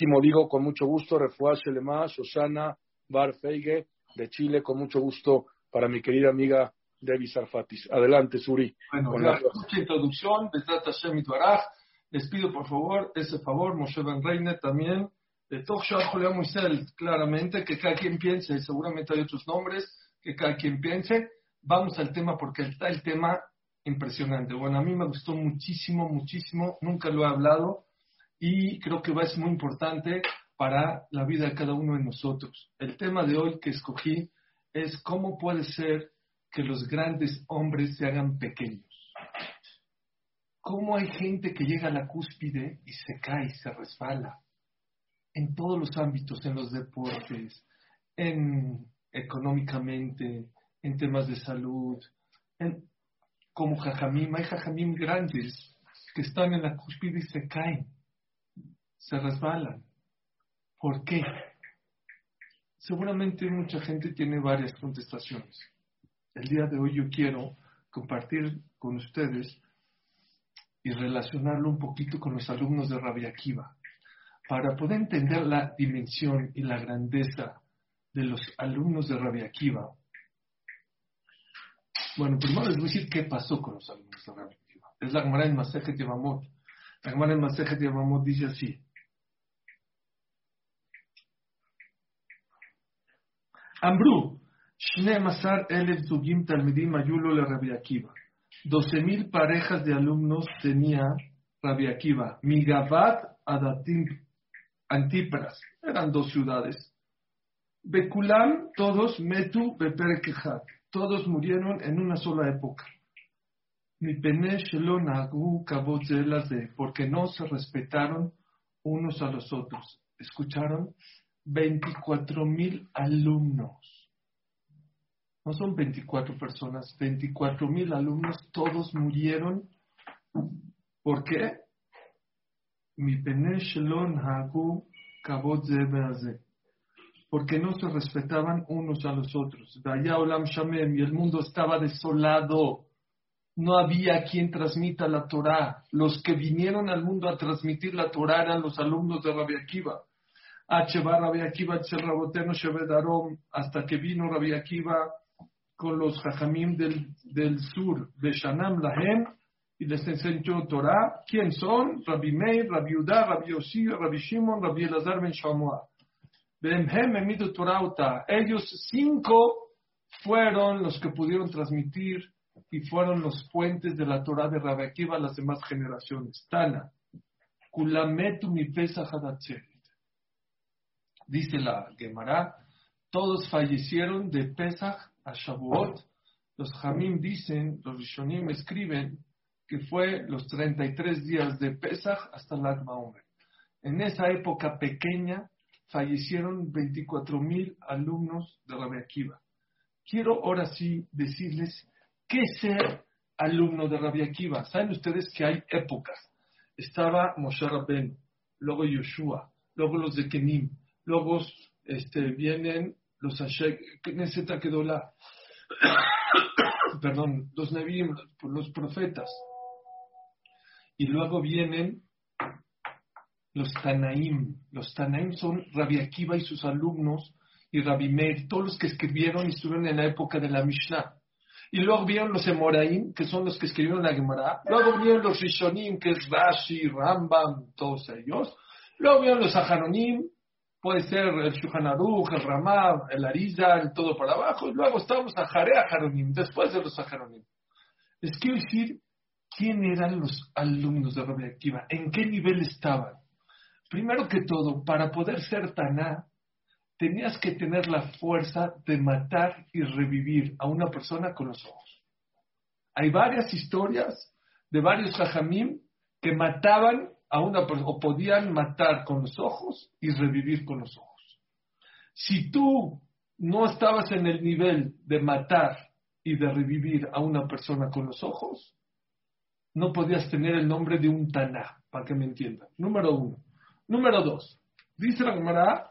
Como digo, con mucho gusto, Refuá Shelema, Shoshana, Bar Feige, de Chile, con mucho gusto para mi querida amiga Debbie Sarfatis. Adelante, Suri. Bueno, la mucha introducción, Les pido por favor ese favor, Moshe Ben Reine también, de Toksha Moisel, claramente, que cada quien piense, seguramente hay otros nombres, que cada quien piense. Vamos al tema porque está el tema impresionante. Bueno, a mí me gustó muchísimo, muchísimo, nunca lo he hablado y creo que ser muy importante para la vida de cada uno de nosotros. El tema de hoy que escogí es cómo puede ser que los grandes hombres se hagan pequeños. ¿Cómo hay gente que llega a la cúspide y se cae, se resbala? En todos los ámbitos, en los deportes, en económicamente, en temas de salud, en, como jajamim, hay jajamim grandes que están en la cúspide y se caen se resbalan. ¿Por qué? Seguramente mucha gente tiene varias contestaciones. El día de hoy yo quiero compartir con ustedes y relacionarlo un poquito con los alumnos de Rabbi Akiva, para poder entender la dimensión y la grandeza de los alumnos de Rabbi Akiva. Bueno, primero les voy a decir qué pasó con los alumnos de Rabbi Akiva. Es la Gemara en Masejet Yevamot. La Gemara en Masejet dice así. Ambru, Shne Masar Elef Zugim Talmidim Ayulo le Rabbi Akiva. Doce mil parejas de alumnos tenía Rabbi Akiva. Migabat Adatim Antipras. Eran dos ciudades. Bekulam, todos, Metu Beperekejat. Todos murieron en una sola época. Mi porque no se respetaron unos a los otros. ¿Escucharon? 24 mil alumnos. No son 24 personas, 24 mil alumnos, todos murieron. ¿Por qué? Porque no se respetaban unos a los otros. Olam Shamem, y el mundo estaba desolado. No había quien transmita la Torah. Los que vinieron al mundo a transmitir la Torah eran los alumnos de Rabbi Akiva hasta que vino Rabbi Akiva con los Jajamim del, del sur, de Shanam Lahem, y les enseñó Torah. ¿Quién son? Rabbi Meir, Rabbi Udá, Rabbi Yossi, Rabbi Shimon, Rabbi Elazar ben Shamua. Ellos cinco fueron los que pudieron transmitir y fueron los puentes de la Torah de Rabbi Akiva a las demás generaciones. Tana, Kulametu mi Pesach dice la Gemara, todos fallecieron de Pesach a Shavuot. Los Hamim dicen, los Rishonim escriben que fue los 33 días de Pesach hasta el Omer. En esa época pequeña fallecieron 24 mil alumnos de Rabbi Akiva. Quiero ahora sí decirles qué ser alumno de Rabbi Akiva. Saben ustedes que hay épocas. Estaba Moshe Rabben, luego Yoshua, luego los de Kenim, luego este, vienen los Knesset la perdón, los Nevi'im, los profetas, y luego vienen los Tanaim. Los Tanaim son Rabbi Akiva y sus alumnos, y Rabbi Meir, todos los que escribieron y estuvieron en la época de la Mishnah. Y luego vieron los Emoraim, que son los que escribieron la Gemara. Luego vieron los Rishonim, que es Rashi, Rambam, todos ellos. Luego vieron los Aharonim, puede ser el Shulchan el Ramab, el Ariza, el todo para abajo, y luego estamos a Jarea Jaronim, después de los Ajaronim. Les quiero decir quién eran los alumnos de Rabbi Akiva, en qué nivel estaban. Primero que todo, para poder ser Taná, tenías que tener la fuerza de matar y revivir a una persona con los ojos. Hay varias historias de varios Jajamim que mataban a una o podían matar con los ojos y revivir con los ojos. Si tú no estabas en el nivel de matar y de revivir a una persona con los ojos, no podías tener el nombre de un Taná, para que me entiendan. Número uno. Número dos. Dice la Gemara,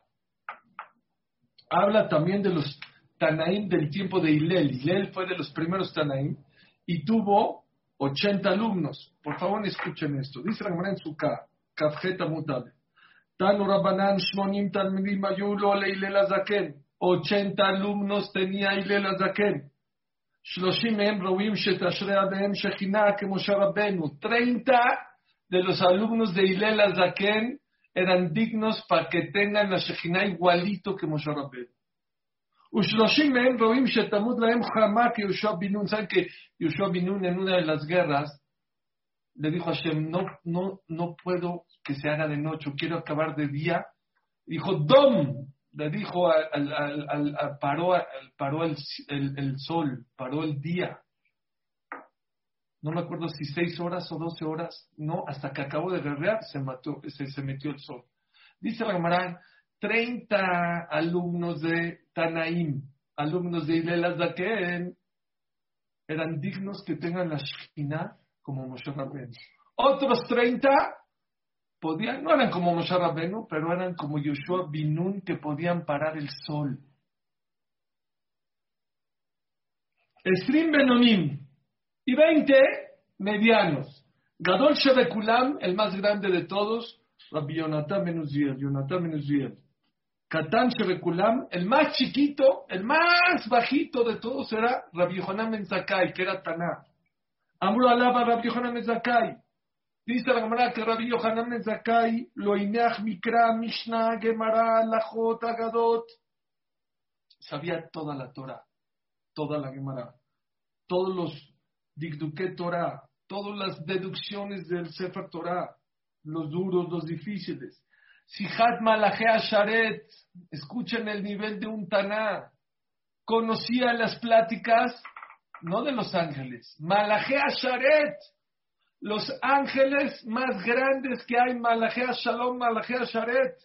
habla también de los Tanaim del tiempo de Hilel. Hilel fue de los primeros Tanaim y tuvo 80 alumnos. Por favor, escuchen esto. Dice la Gemara en su Kafjeta Mutabe. Tanu Rabbanan Shmonim Talmidim Ayulo Leilela Zaken. 80 alumnos tenía Ilela Zaken. Shloshim Mehem Rovim Shetashrei Abehem Shechina Kemoshe Rabbenu. 30 de los alumnos de Ilela Zaken eran dignos para que tengan la Shechina igualito que Moshe Rabbenu. Ushloshim Mehem Rovim Shetamud Lahem Chama que Yoshua Binun. ¿Saben que Yoshua Binun en una de las guerras le dijo a Hashem, no, no, no puedo que se haga de noche, quiero acabar de día. Dijo, Dom, le dijo, al, al, al, paró, paró el, el, sol, paró el día. No me acuerdo si seis horas o doce horas, no, hasta que acabó de guerrear se, mató, se, se metió el sol. Dice treinta 30 alumnos de Tanaim, alumnos de Ilela Zaken, eran dignos que tengan la Shekhinah como Moshe Rabbeinu. Otros 30 podían, no eran como Moshe Rabbeinu, pero eran como Yoshua Binun que podían parar el sol. Esrim Benonim y 20 medianos. Gadol Shebekulam, el más grande de todos, Rabbi Yonatan Menuziel, Yonatan Menuziel. Katan Shebekulam, el más chiquito, el más bajito de todos era Rabbi Yohanan Menzakai, que era Taná. Amru alaba Rabbi Yohanan Mezakai. Dice la Gemara que Rabbi Yohanan Mezakai lo ineach mikra, mishnah, gemara, lachot, agadot. Sabía toda la Torah, toda la Gemara, todos los digduke Torah, todas las deducciones del Sefer Torah, los duros, los difíciles. Sihat Malachea Sharet, escuchen el nivel de un Taná. Conocía las pláticas no de los ángeles, Malajea Sharet, los ángeles más grandes que hay, Malajea Shalom, Malajea Sharet.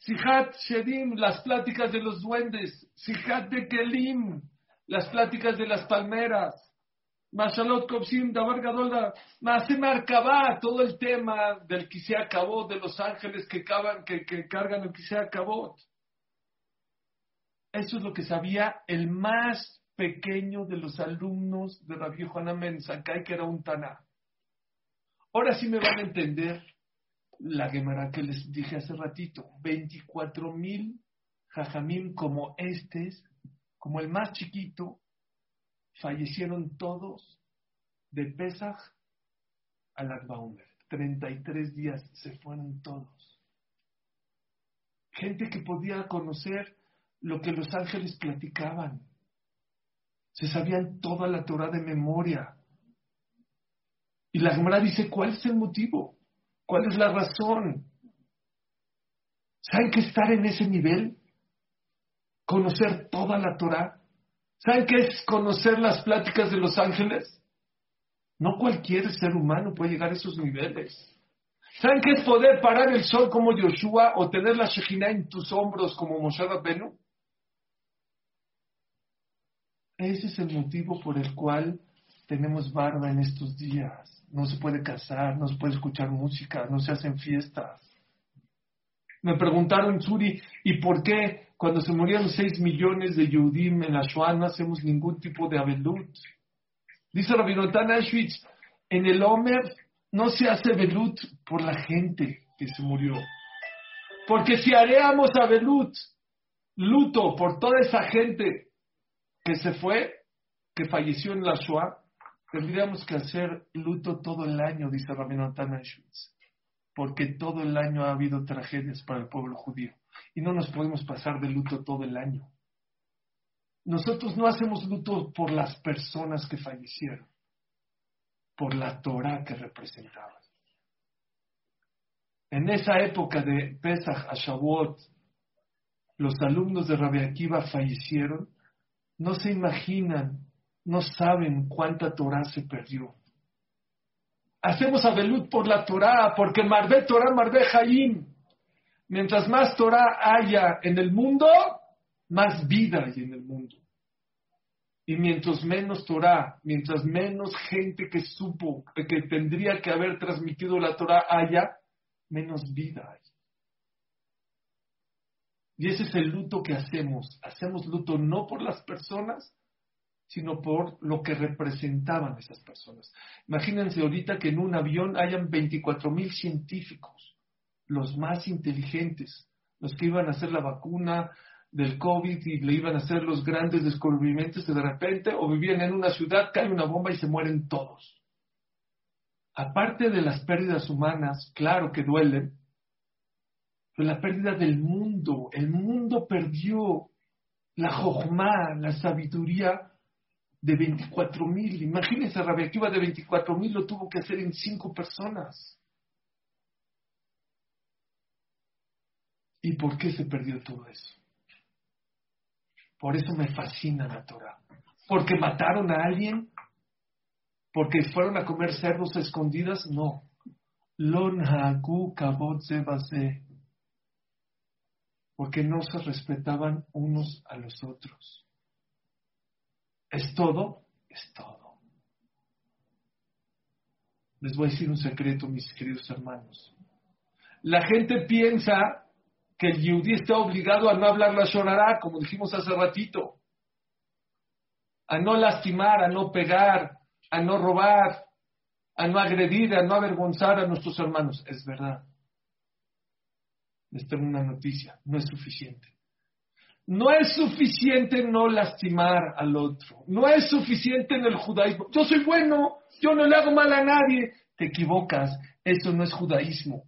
Sihat Shedim, las pláticas de los duendes, Sihat de Kelim, las pláticas de las palmeras, Mashalot Kopsim, Dabar Gadolda, Masem Arkabá, todo el tema del que se acabó, de los ángeles que, cargan el que se acabó. Eso es lo que sabía el más pequeño de los alumnos de Rabbi Yohanan Menzakai, que era un Taná. Ahora sí me van a entender la Gemara que les dije hace ratito. 24 mil jajamim como estos, como el más chiquito, fallecieron todos de Pesach a Baumer. 33 días se fueron todos. Gente que podía conocer lo que los ángeles platicaban. Se sabían toda la Torah de memoria. Y la Gemara dice, ¿cuál es el motivo? ¿Cuál es la razón? ¿Saben que estar en ese nivel? Conocer toda la Torah. ¿Saben qué es conocer las pláticas de los ángeles? No cualquier ser humano puede llegar a esos niveles. ¿Saben qué es poder parar el sol como Yoshua o tener la Shekhinah en tus hombros como Moshe Rabbenu? Ese es el motivo por el cual tenemos barba en estos días. No se puede casar, no se puede escuchar música, no se hacen fiestas. Me preguntaron, Suri, ¿y por qué cuando se morían seis millones de Yehudim en la Shoah no hacemos ningún tipo de abelut? Dice Rabinotan Auschwitz, en el Omer no se hace abelut por la gente que se murió. Porque si haríamos abelut, luto por toda esa gente que se fue, que falleció en la Shoah, tendríamos que hacer luto todo el año, dice Rabino Schmitz, porque todo el año ha habido tragedias para el pueblo judío y no nos podemos pasar de luto todo el año. Nosotros no hacemos luto por las personas que fallecieron, por la Torah que representaban. En esa época de Pesach a los alumnos de Rabbi Akiva fallecieron no se imaginan, no saben cuánta Torah se perdió. Hacemos abelut por la Torah, porque Marbe Torah, Marbe Hayim. Mientras más Torah haya en el mundo, más vida hay en el mundo. Y mientras menos Torah, mientras menos gente que supo, que tendría que haber transmitido la Torah haya, menos vida hay. Y ese es el luto que hacemos. Hacemos luto no por las personas, sino por lo que representaban esas personas. Imagínense ahorita que en un avión hayan 24 mil científicos los más inteligentes, los que iban a hacer la vacuna del COVID y le iban a hacer los grandes descubrimientos que de repente o vivían en una ciudad, cae una bomba y se mueren todos. Aparte de las pérdidas humanas, claro que duelen, pero la pérdida del mundo, el mundo perdió la jojma, la sabiduría de 24 mil. Imagínense, Rabia Akiva de 24 mil lo tuvo que hacer en cinco personas. ¿Y por qué se perdió todo eso? Por eso me fascina la Torah. Porque mataron a alguien, porque fueron a comer cerdos escondidas, no. Lon hagu porque no se respetaban unos a los otros. ¿Es todo? Es todo. Les voy a decir un secreto, mis queridos hermanos. La gente piensa que el yudí está obligado a no hablar la shonará, como dijimos hace ratito, a no lastimar, a no pegar, a no robar, a no agredir, a no avergonzar a nuestros hermanos. Es verdad. Les tengo una noticia, no es suficiente. No es suficiente no lastimar al otro. No es suficiente en el judaísmo. Yo soy bueno, yo no le hago mal a nadie. Te equivocas, eso no es judaísmo.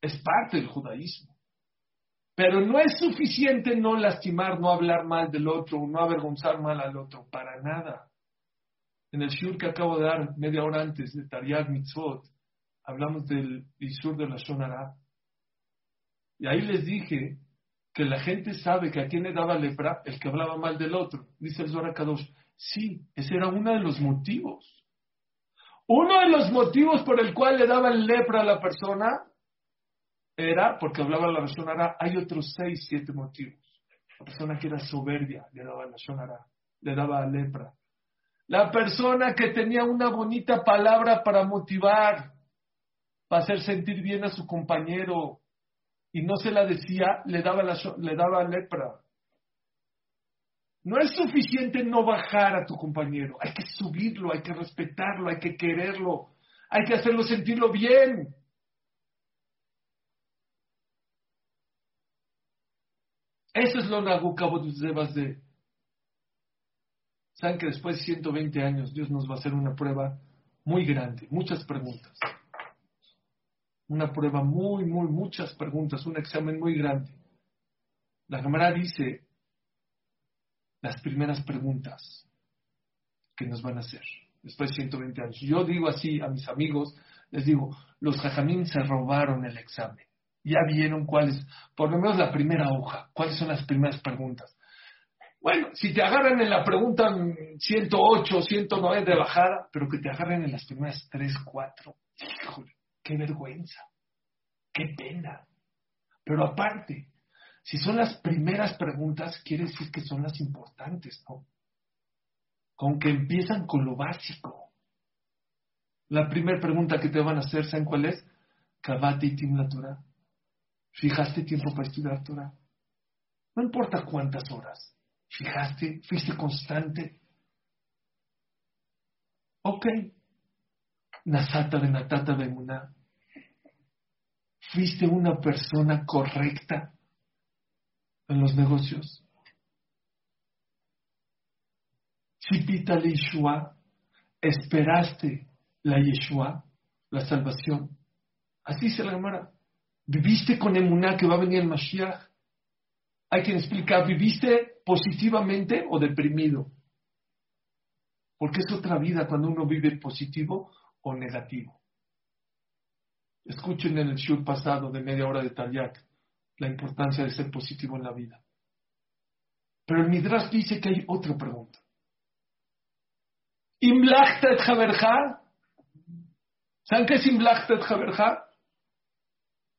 Es parte del judaísmo. Pero no es suficiente no lastimar, no hablar mal del otro, no avergonzar mal al otro, para nada. En el shur que acabo de dar media hora antes de Tariag Mitzvot, hablamos del Isur de la Shonara. Y ahí les dije que la gente sabe que a quién le daba lepra el que hablaba mal del otro. Dice el Zohar Kadosh. Sí, ese era uno de los motivos. Uno de los motivos por el cual le daban lepra a la persona era porque hablaba la persona Hay otros seis, siete motivos. La persona que era soberbia le daba la shonara, le daba lepra. La persona que tenía una bonita palabra para motivar, para hacer sentir bien a su compañero, y no se la decía, le daba, la, le daba lepra. No es suficiente no bajar a tu compañero, hay que subirlo, hay que respetarlo, hay que quererlo, hay que hacerlo sentirlo bien. Eso es lo Debas de. Saben que después de 120 años Dios nos va a hacer una prueba muy grande, muchas preguntas una prueba muy, muy, muchas preguntas, un examen muy grande. La cámara dice las primeras preguntas que nos van a hacer después de 120 años. Yo digo así a mis amigos, les digo, los jajamín se robaron el examen. Ya vieron cuáles, por lo menos la primera hoja, cuáles son las primeras preguntas. Bueno, si te agarran en la pregunta 108, 109 de bajada, pero que te agarren en las primeras 3, 4, híjole, qué vergüenza, qué pena. Pero aparte, si son las primeras preguntas, quiere decir que son las importantes, ¿no? Con que empiezan con lo básico. La primera pregunta que te van a hacer, ¿saben cuál es? y Tim la Torah. ¿Fijaste tiempo para estudiar Torah? No importa cuántas horas. ¿Fijaste? ¿Fuiste constante? Ok. Nasata de Natata de Muná. ¿Fuiste una persona correcta en los negocios? Chipita Yeshua, esperaste la Yeshua, la salvación. Así se la llamará. ¿Viviste con emuná que va a venir el Mashiach? Hay quien explica, ¿viviste positivamente o deprimido? Porque es otra vida cuando uno vive positivo o negativo. Escuchen en el show pasado de media hora de Talyak la importancia de ser positivo en la vida. Pero el Midrash dice que hay otra pregunta. ¿Imlachtet Javerja? ¿Saben qué es Imlachtet Javerja?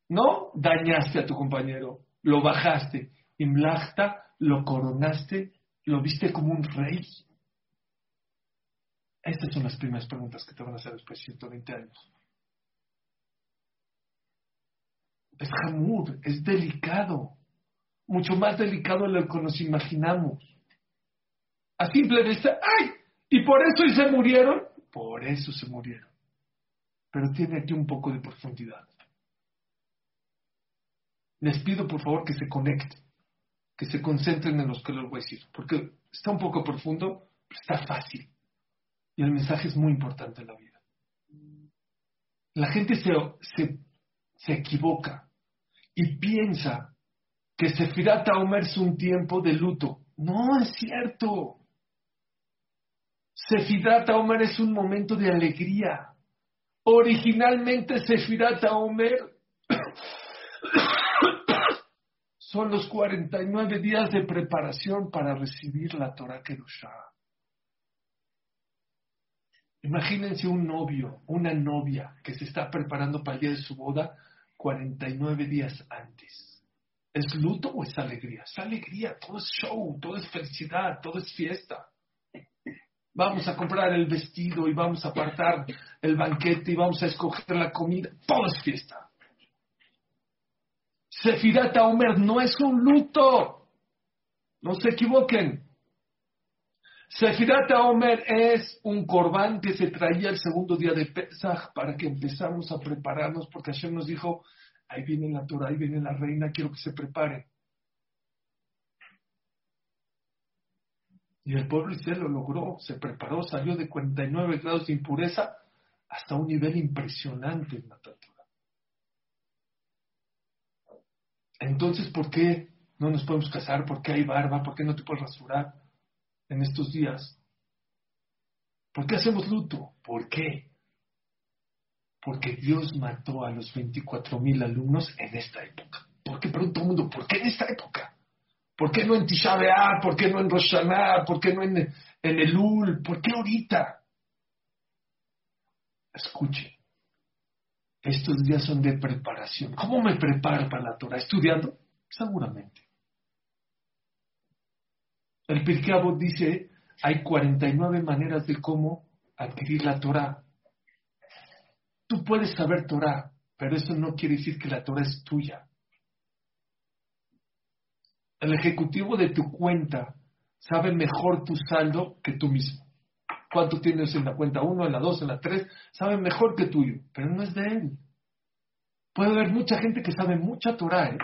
No dañaste a tu compañero, lo bajaste. Imlachta, lo coronaste, lo viste como un rey. Estas son las primeras preguntas que te van a hacer después de 120 años. Es jamur, es delicado, mucho más delicado de lo que nos imaginamos. A simple vista, ¡ay! ¿Y por eso y se murieron? Por eso se murieron. Pero tiene aquí un poco de profundidad. les pido por favor que se conecten, que se concentren en los que les voy a decir, porque está un poco profundo, pero está fácil. Y el mensaje es muy importante en la vida. La gente se, se equivoca y piensa que Sefirat Omer es un tiempo de luto. No es cierto. Sefirat Omer es un momento de alegría. Originalmente Sefirat Omer son los 49 días de preparación para recibir la Torah Kerushah. Imagínense un novio, una novia que se está preparando para el día de su boda 49 días antes. ¿Es luto o es alegría? Es alegría, todo es show, todo es felicidad, todo es fiesta. Vamos a comprar el vestido y vamos a apartar el banquete y vamos a escoger la comida. Todo es fiesta. Sefirat Omer no es un luto. No se equivoquen. Sefirat Omer es un corbán que se traía el segundo día de Pesach para que empezamos a prepararnos, porque Hashem nos dijo, ahí viene la Torah, ahí viene la reina, quiero que se preparen. Y el pueblo Israel lo logró, se preparó, salió de 49 grados de impureza hasta un nivel impresionante en la Torah. Entonces, ¿por qué no nos podemos casar? ¿Por qué hay barba? ¿Por qué no te puedes rasurar en estos días? ¿Por qué hacemos luto? ¿Por qué? Porque Dios mató a los 24 mil alumnos en esta época. ¿Por qué pregunta el mundo? ¿Por qué en esta época? ¿Por qué no en Tisha ¿Por qué no en Rosh ¿Por qué no en, en Elul? ¿Por qué ahorita? Escuche, estos días son de preparación. ¿Cómo me preparo para la Torah? ¿Estudiando? Seguramente. El Pirkei dice, hay 49 maneras de cómo adquirir la Torah. Tú puedes saber Torah, pero eso no quiere decir que la Torah es tuya. El ejecutivo de tu cuenta sabe mejor tu saldo que tú mismo. Cuánto tienes en la cuenta 1, en la 2, en la 3, sabe mejor que tuyo, pero no es de él. Puede haber mucha gente que sabe mucha Torah, ¿eh?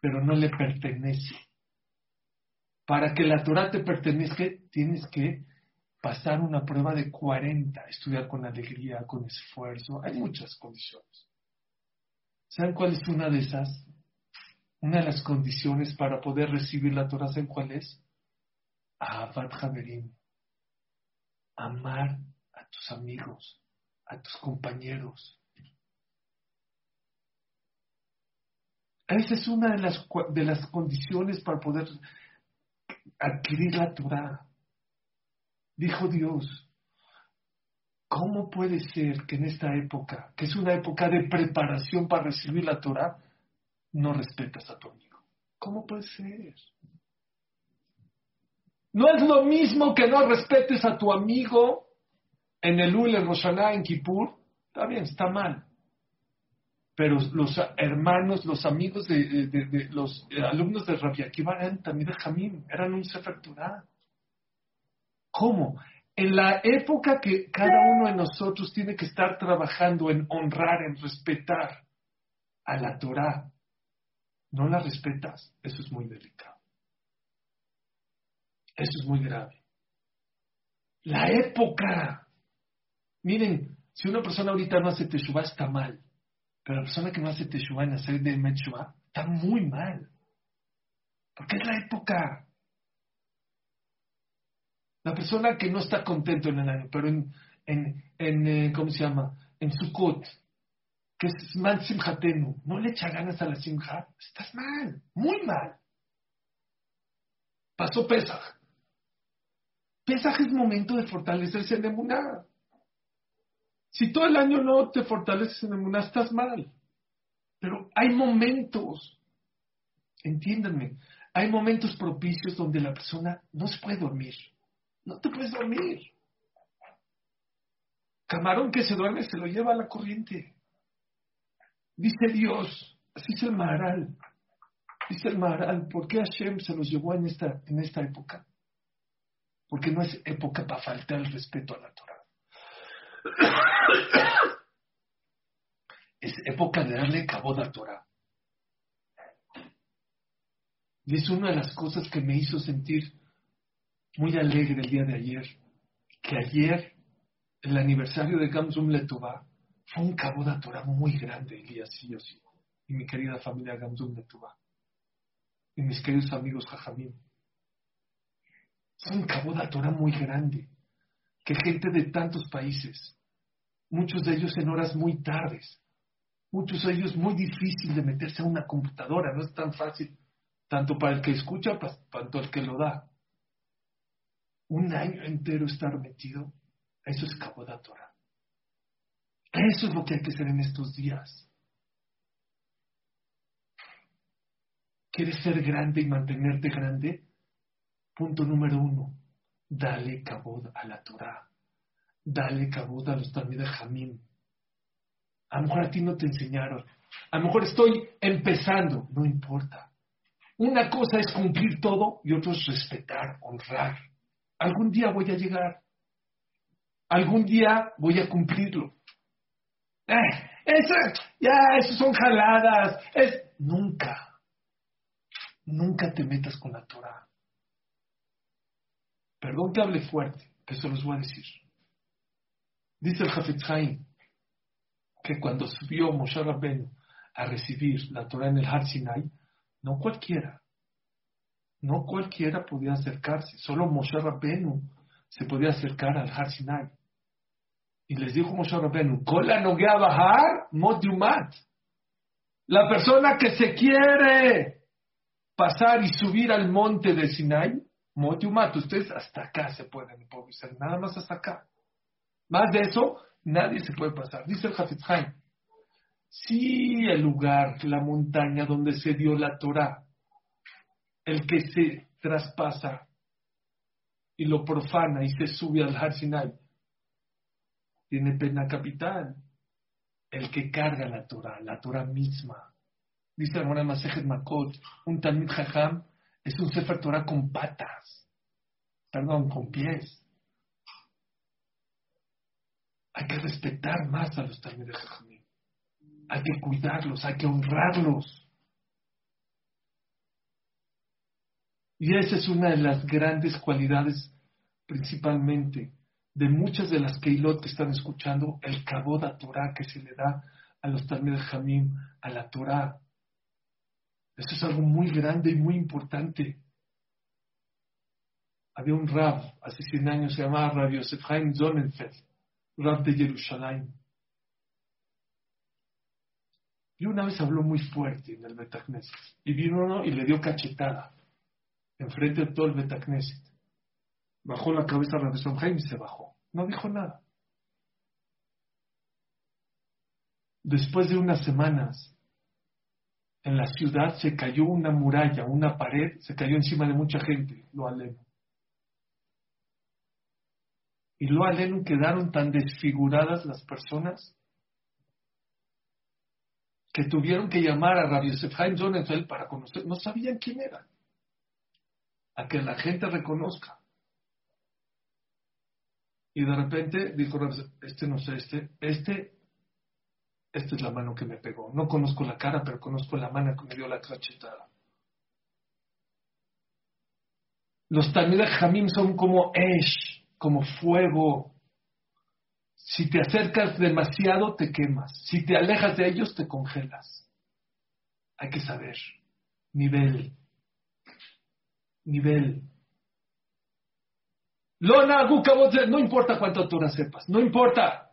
pero no le pertenece. Para que la Torah te pertenezca, tienes que pasar una prueba de 40, estudiar con alegría, con esfuerzo. Hay muchas condiciones. ¿Saben cuál es una de esas? Una de las condiciones para poder recibir la Torah, ¿saben cuál es? Ahabat Haverim. Amar a tus amigos, a tus compañeros. Esa es una de las, de las condiciones para poder adquirir la Torah. Dijo Dios, ¿cómo puede ser que en esta época, que es una época de preparación para recibir la Torah, no respetas a tu amigo? ¿Cómo puede ser? No es lo mismo que no respetes a tu amigo en el Ul, en Roshaná, en Kippur. Está bien, está mal. Pero los hermanos, los amigos de, los alumnos de Rabbi Akiva eran también Jamín, eran un Sefer. ¿Cómo? En la época que cada uno de nosotros tiene que estar trabajando en honrar, en respetar a la Torah, no la respetas, eso es muy delicado. Eso es muy grave. La época. Miren, si una persona ahorita no hace teshuva está mal, pero la persona que no hace teshuva en hacer de Metshuva está muy mal. Porque es la época. La persona que no está contento en el año, pero en, en, en eh, ¿cómo se llama? En Sukkot, que es Man Simhatenu, no le echa ganas a la Simha, estás mal, muy mal. Pasó Pesach. Pesach es momento de fortalecerse en Emuná. Si todo el año no te fortaleces en Emuná, estás mal. Pero hay momentos, entiéndanme, hay momentos propicios donde la persona no se puede dormir. No te puedes dormir. Camarón que se duerme se lo lleva a la corriente. Dice Dios, así es el Maharal. Dice el Maharal, ¿por qué Hashem se los llevó en esta, en esta época? Porque no es época para faltar el respeto a la Torah. Es época de darle cabo a Torah. Y es una de las cosas que me hizo sentir muy alegre el día de ayer, que ayer, el aniversario de Gamsum Letubá, fue un cabo de Torah muy grande, Elías y yo, y mi querida familia Gamsum Letubá, y mis queridos amigos Jajamín. Fue un cabo de Torah muy grande, que gente de tantos países, muchos de ellos en horas muy tardes, muchos de ellos muy difícil de meterse a una computadora, no es tan fácil, tanto para el que escucha, tanto el que lo da. Un año entero estar metido, eso es cabo de Torah. Eso es lo que hay que hacer en estos días. ¿Quieres ser grande y mantenerte grande? Punto número uno, dale cabod a la Torah. Dale cabod a los de Jamín. A lo mejor a ti no te enseñaron. A lo mejor estoy empezando. No importa. Una cosa es cumplir todo y otra es respetar, honrar. Algún día voy a llegar. Algún día voy a cumplirlo. Eh, eso, ya, eso son jaladas. Es, nunca, nunca te metas con la Torah. Perdón que hable fuerte, pero se los voy a decir. Dice el Hafetz que cuando subió Moshe Rabbeinu a recibir la Torah en el Har Sinai, no cualquiera, no cualquiera podía acercarse, solo Moshe Rabbeinu se podía acercar al Har Sinai. Y les dijo Moshe Rabbeinu, Kola a bajar yumat. La persona que se quiere pasar y subir al monte de Sinai, yumat, ustedes hasta acá se pueden improvisar, nada más hasta acá. Más de eso, nadie se puede pasar. Dice el Hafez si el lugar, la montaña donde se dio la Torah, el que se traspasa y lo profana y se sube al Har Sinai, tiene pena capital. El que carga la Torah, la Torah misma. Dice la hermana Masejet Makot, un Talmid Jajam es un Sefer Torah con patas, perdón, con pies. Hay que respetar más a los Talmid Jajamim. Hay que cuidarlos, hay que honrarlos. Y esa es una de las grandes cualidades, principalmente, de muchas de las Keilot que están escuchando, el Kabod Torah que se le da a los Talmud Jamim, a la Torah. Eso es algo muy grande y muy importante. Había un Rab, hace 100 años, se llamaba Rab Yosef Haim Zonenfeld, Rab de Jerusalén. Y una vez habló muy fuerte en el Betacneset. Y vino uno y le dio cachetada enfrente de todo el Betacneset. Bajó la cabeza Rabbi Jaime y se bajó. No dijo nada. Después de unas semanas, en la ciudad se cayó una muralla, una pared, se cayó encima de mucha gente, lo aleno. Y lo quedaron tan desfiguradas las personas que tuvieron que llamar a Rabbi Yosef Haim para conocer, no sabían quién era, a que la gente reconozca. Y de repente dijo, este no sé, este, este, esta es la mano que me pegó. No conozco la cara, pero conozco la mano que me dio la cachetada. Los Talmud Jamim son como Esh, como fuego. Si te acercas demasiado, te quemas. Si te alejas de ellos, te congelas. Hay que saber. Nivel. Nivel. No importa cuánta Torah sepas, no importa.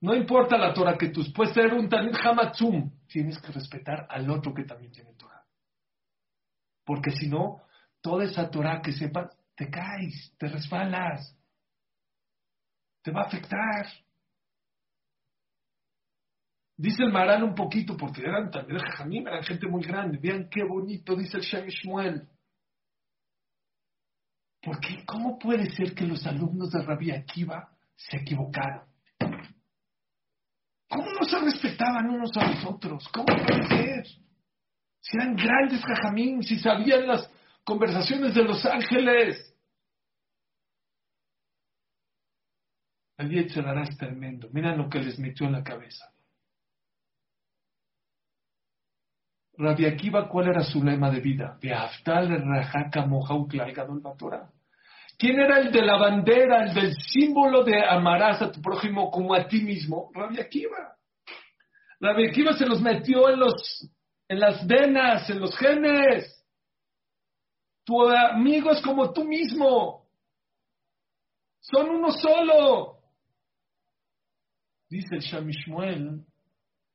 No importa la Torah que tú puedes ser un Talmud Hamatzum, tienes que respetar al otro que también tiene Torah. Porque si no, toda esa Torah que sepas, te caes, te resbalas, te va a afectar. Dice el Maral un poquito, porque eran también Jamim, eran gente muy grande. Vean qué bonito, dice el Shem Shmuel. Porque ¿cómo puede ser que los alumnos de Rabbi Akiva se equivocaron? ¿Cómo no se respetaban unos a los otros? ¿Cómo puede ser? Si eran grandes jajamín, si sabían las conversaciones de los ángeles. El Yetzerará es tremendo. Miren lo que les metió en la cabeza. Rabbi Akiva, ¿cuál era su lema de vida? ¿Quién era el de la bandera, el del símbolo de amarás a tu prójimo como a ti mismo? Rabbi Akiva. Rabbi Akiva se los metió en, los, en las venas, en los genes. Tu amigo es como tú mismo. Son uno solo. Dice el Shamishmuel,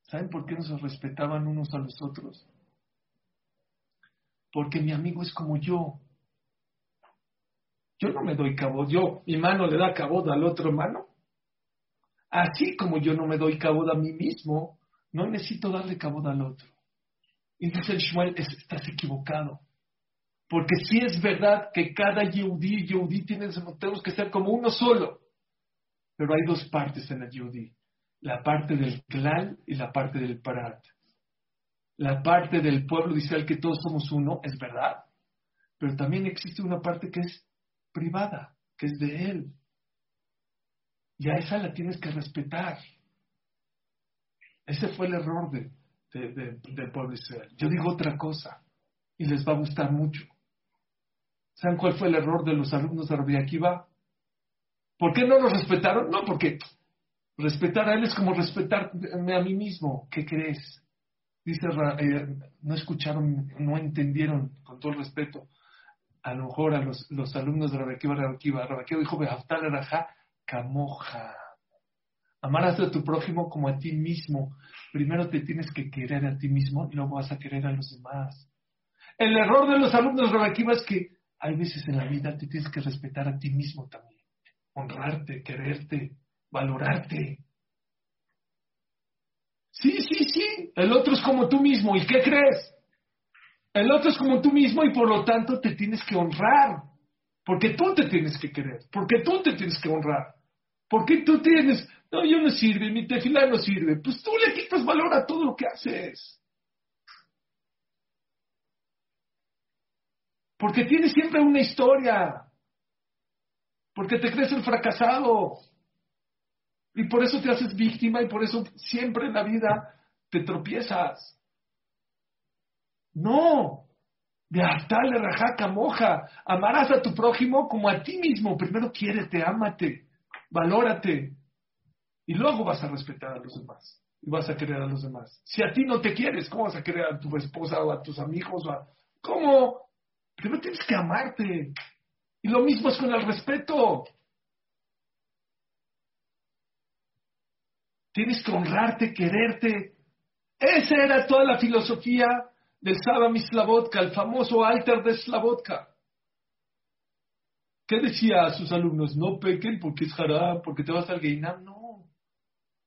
¿saben por qué no se respetaban unos a los otros? Porque mi amigo es como yo. Yo no me doy cabo, yo, mi mano le da cabo al otro mano. Así como yo no me doy cabo a mí mismo, no necesito darle cabo al otro. Dice el Shmuel, estás equivocado. Porque sí es verdad que cada Yehudí y Yehudí tenemos que ser como uno solo. Pero hay dos partes en el Yehudí. La parte del clan y la parte del parat. La parte del pueblo Israel que todos somos uno, es verdad. Pero también existe una parte que es privada, que es de él. Y a esa la tienes que respetar. Ese fue el error del pueblo de Israel. Yo digo otra cosa y les va a gustar mucho. ¿Saben cuál fue el error de los alumnos de Rabbi Akiva? ¿Por qué no lo respetaron? No, porque respetar a él es como respetarme a mí mismo. ¿Qué crees? Dice, eh, no escucharon, no entendieron, con todo el respeto, a lo mejor a los, los alumnos de Rabbi Akiva, Rabbi Akiva, Rabbi Akiva dijo, Behaftal Araja, Camoja. Amarás a tu prójimo como a ti mismo. Primero te tienes que querer a ti mismo y luego vas a querer a los demás. El error de los alumnos de Rabbi Akiva es que hay veces en la vida te tienes que respetar a ti mismo también, honrarte, quererte, valorarte. Sí, sí, sí, el otro es como tú mismo. ¿Y qué crees? El otro es como tú mismo y por lo tanto te tienes que honrar. Porque tú te tienes que querer, porque tú te tienes que honrar. Porque tú tienes, no, yo no sirve, mi tefilá no sirve. Pues tú le quitas valor a todo lo que haces. Porque tienes siempre una historia. Porque te crees el fracasado. Y por eso te haces víctima y por eso siempre en la vida te tropiezas. No. De le rajaca moja. Amarás a tu prójimo como a ti mismo. Primero quiérete, ámate, valórate. Y luego vas a respetar a los demás. Y vas a querer a los demás. Si a ti no te quieres, ¿cómo vas a querer a tu esposa o a tus amigos? ¿Cómo? Primero tienes que amarte. Y lo mismo es con el respeto. Tienes que honrarte, quererte. Esa era toda la filosofía del Saba Mislavotka, el famoso alter de Slavotka. ¿Qué decía a sus alumnos? No pequen porque es haram, porque te vas al Geinam. No,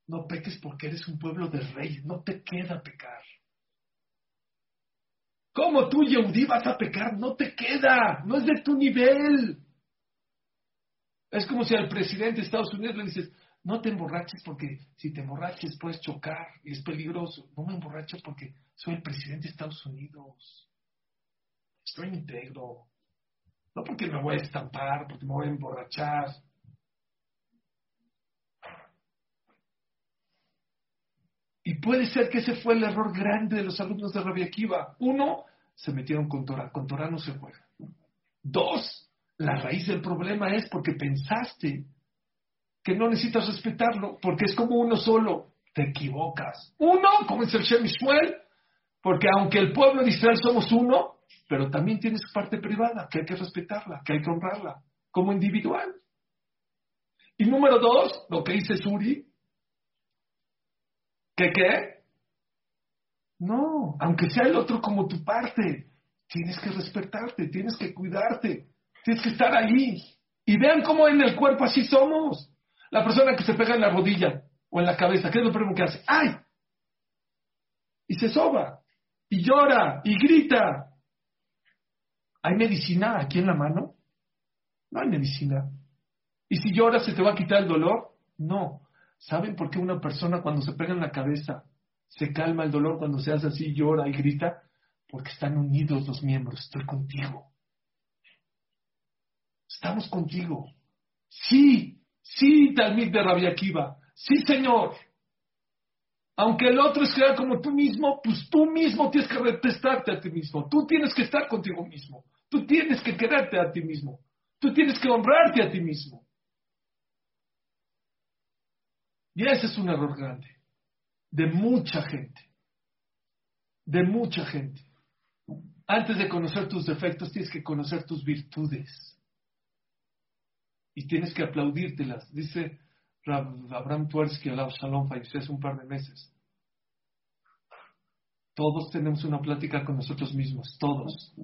no peques porque eres un pueblo de reyes. No te queda pecar. ¿Cómo tú, Yehudí, vas a pecar? No te queda, no es de tu nivel. Es como si al presidente de Estados Unidos le dices, no te emborraches porque si te emborraches puedes chocar y es peligroso. No me emborracho porque soy el presidente de Estados Unidos. Estoy íntegro. No porque me voy a estampar, porque me voy a emborrachar. Y puede ser que ese fue el error grande de los alumnos de Rabia Akiva. Uno, se metieron con Torah. Con Torah no se juega. Dos, la raíz del problema es porque pensaste que no necesitas respetarlo, porque es como uno solo. Te equivocas. Uno, como es el Shem porque aunque el pueblo de Israel somos uno, pero también tienes parte privada, que hay que respetarla, que hay que honrarla, como individual. Y número dos, lo que dice Suri, ¿Qué qué? No, aunque sea el otro como tu parte, tienes que respetarte, tienes que cuidarte, tienes que estar ahí. Y vean cómo en el cuerpo así somos. La persona que se pega en la rodilla o en la cabeza, ¿qué es lo primero que hace? ¡Ay! Y se soba, y llora, y grita. ¿Hay medicina aquí en la mano? No hay medicina. ¿Y si llora se te va a quitar el dolor? No. ¿Saben por qué una persona cuando se pega en la cabeza se calma el dolor cuando se hace así, llora y grita? Porque están unidos los miembros. Estoy contigo. Estamos contigo. Sí, sí, Talmid de Rabia Akiva. Sí, Señor. Aunque el otro es crear como tú mismo, pues tú mismo tienes que respetarte a ti mismo. Tú tienes que estar contigo mismo. Tú tienes que quererte a ti mismo. Tú tienes que honrarte a ti mismo. Y ese es un error grande. De mucha gente. De mucha gente. Antes de conocer tus defectos, tienes que conocer tus virtudes. Y tienes que aplaudírtelas. Dice Abraham Tversky, al Shalom, falleció hace un par de meses. Todos tenemos una plática con nosotros mismos, todos.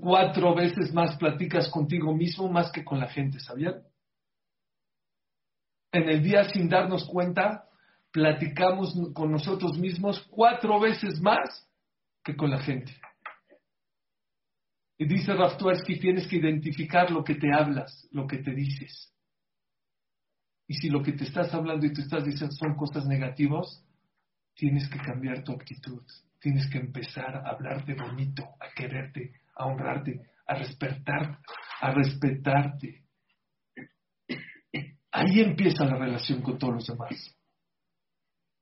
Cuatro veces más platicas contigo mismo más que con la gente, ¿sabían? En el día sin darnos cuenta, platicamos con nosotros mismos cuatro veces más que con la gente. Y dice Raftuersky, tienes que identificar lo que te hablas, lo que te dices. Y si lo que te estás hablando y te estás diciendo son cosas negativas, tienes que cambiar tu actitud. Tienes que empezar a hablarte bonito, a quererte, a honrarte, a respetar, a respetarte. Ahí empieza la relación con todos los demás.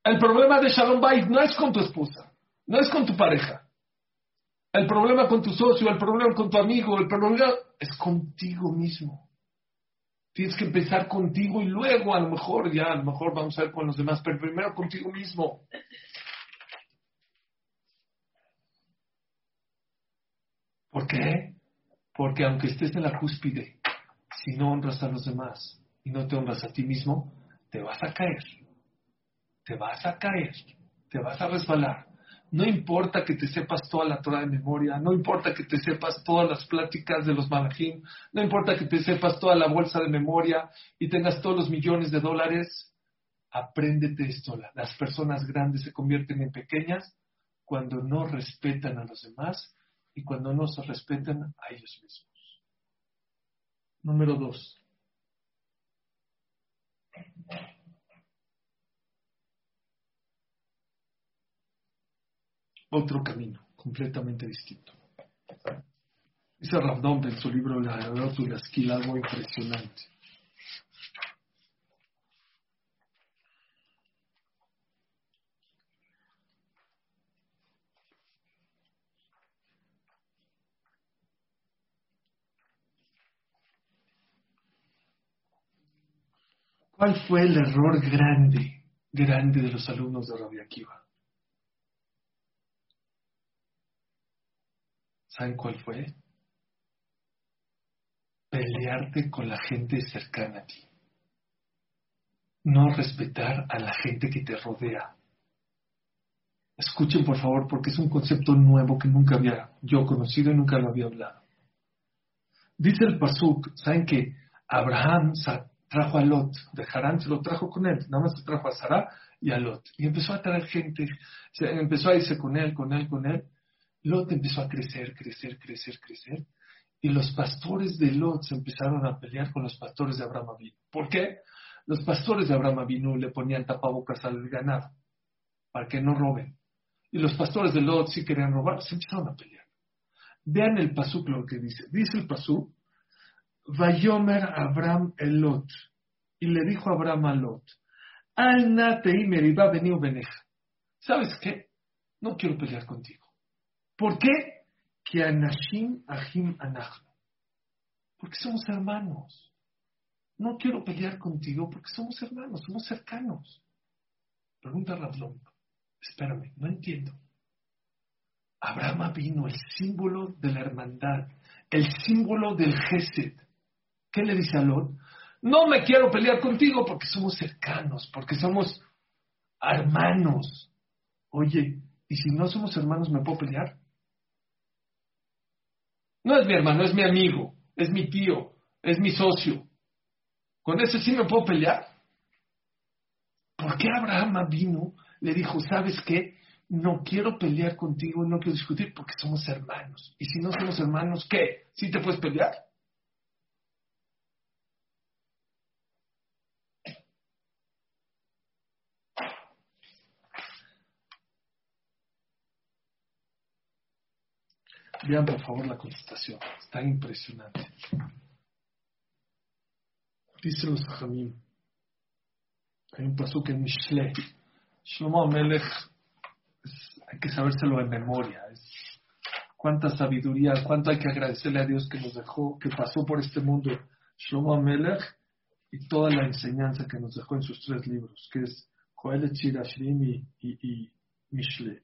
El problema de Shalom Bait no es con tu esposa, no es con tu pareja. El problema con tu socio, el problema con tu amigo, el problema es contigo mismo. Tienes que empezar contigo y luego a lo mejor ya, a lo mejor vamos a ver con los demás, pero primero contigo mismo. ¿Por qué? Porque aunque estés en la cúspide, si no honras a los demás y no te honras a ti mismo, te vas a caer. Te vas a caer. Te vas a resbalar. No importa que te sepas toda la Torah de memoria, no importa que te sepas todas las pláticas de los malajim, no importa que te sepas toda la bolsa de memoria y tengas todos los millones de dólares, apréndete esto. Las personas grandes se convierten en pequeñas cuando no respetan a los demás y cuando no se respetan a ellos mismos. Número dos. Otro camino, completamente distinto. Dice Rabdom en su libro La la Esquila algo impresionante. ¿Cuál fue el error grande, grande de los alumnos de Rabbi Akiva? ¿Saben cuál fue? Pelearte con la gente cercana a ti. No respetar a la gente que te rodea. Escuchen por favor porque es un concepto nuevo que nunca había yo conocido y nunca lo había hablado. Dice el Pasuk, ¿saben que Abraham trajo a Lot, de Harán se lo trajo con él, nada más se trajo a Sarah y a Lot. Y empezó a traer gente, empezó a irse con él, con él, con él. Lot empezó a crecer, crecer, crecer, crecer. Y los pastores de Lot se empezaron a pelear con los pastores de Abraham Avinu. ¿Por qué? Los pastores de Abraham Avinu le ponían tapabocas al ganado para que no roben. Y los pastores de Lot sí querían robar, se empezaron a pelear. Vean el pasuk lo que dice. Dice el pasuk, Vayomer Abraham el Lot. Y le dijo Abraham a Lot, Al Nateimer va a venir Beneja. ¿Sabes qué? No quiero pelear contigo. ¿Por qué? Que anashim ahim anachno. Porque somos hermanos. No quiero pelear contigo porque somos hermanos, somos cercanos. Pregunta Rablón. Espérame, no entiendo. Abraham vino el símbolo de la hermandad, el símbolo del Gesed. ¿Qué le dice a Lot? No me quiero pelear contigo porque somos cercanos, porque somos hermanos. Oye, ¿y si no somos hermanos me puedo pelear? No es mi hermano, es mi amigo, es mi tío, es mi socio. Con ese sí me puedo pelear. ¿Por qué Abraham vino? Le dijo, ¿sabes qué? No quiero pelear contigo, no quiero discutir porque somos hermanos. Y si no somos hermanos, ¿qué? ¿Sí te puedes pelear? Vean por favor la contestación, está impresionante. Dice los Jamim, hay un pasuk en Mishle, Shlomo Melech, hay que sabérselo en memoria. cuánta sabiduría, cuánto hay que agradecerle a Dios que nos dejó, que pasó por este mundo Shlomo Melech y toda la enseñanza que nos dejó en sus tres libros, que es Joel Chirashrim y, y, y Mishle.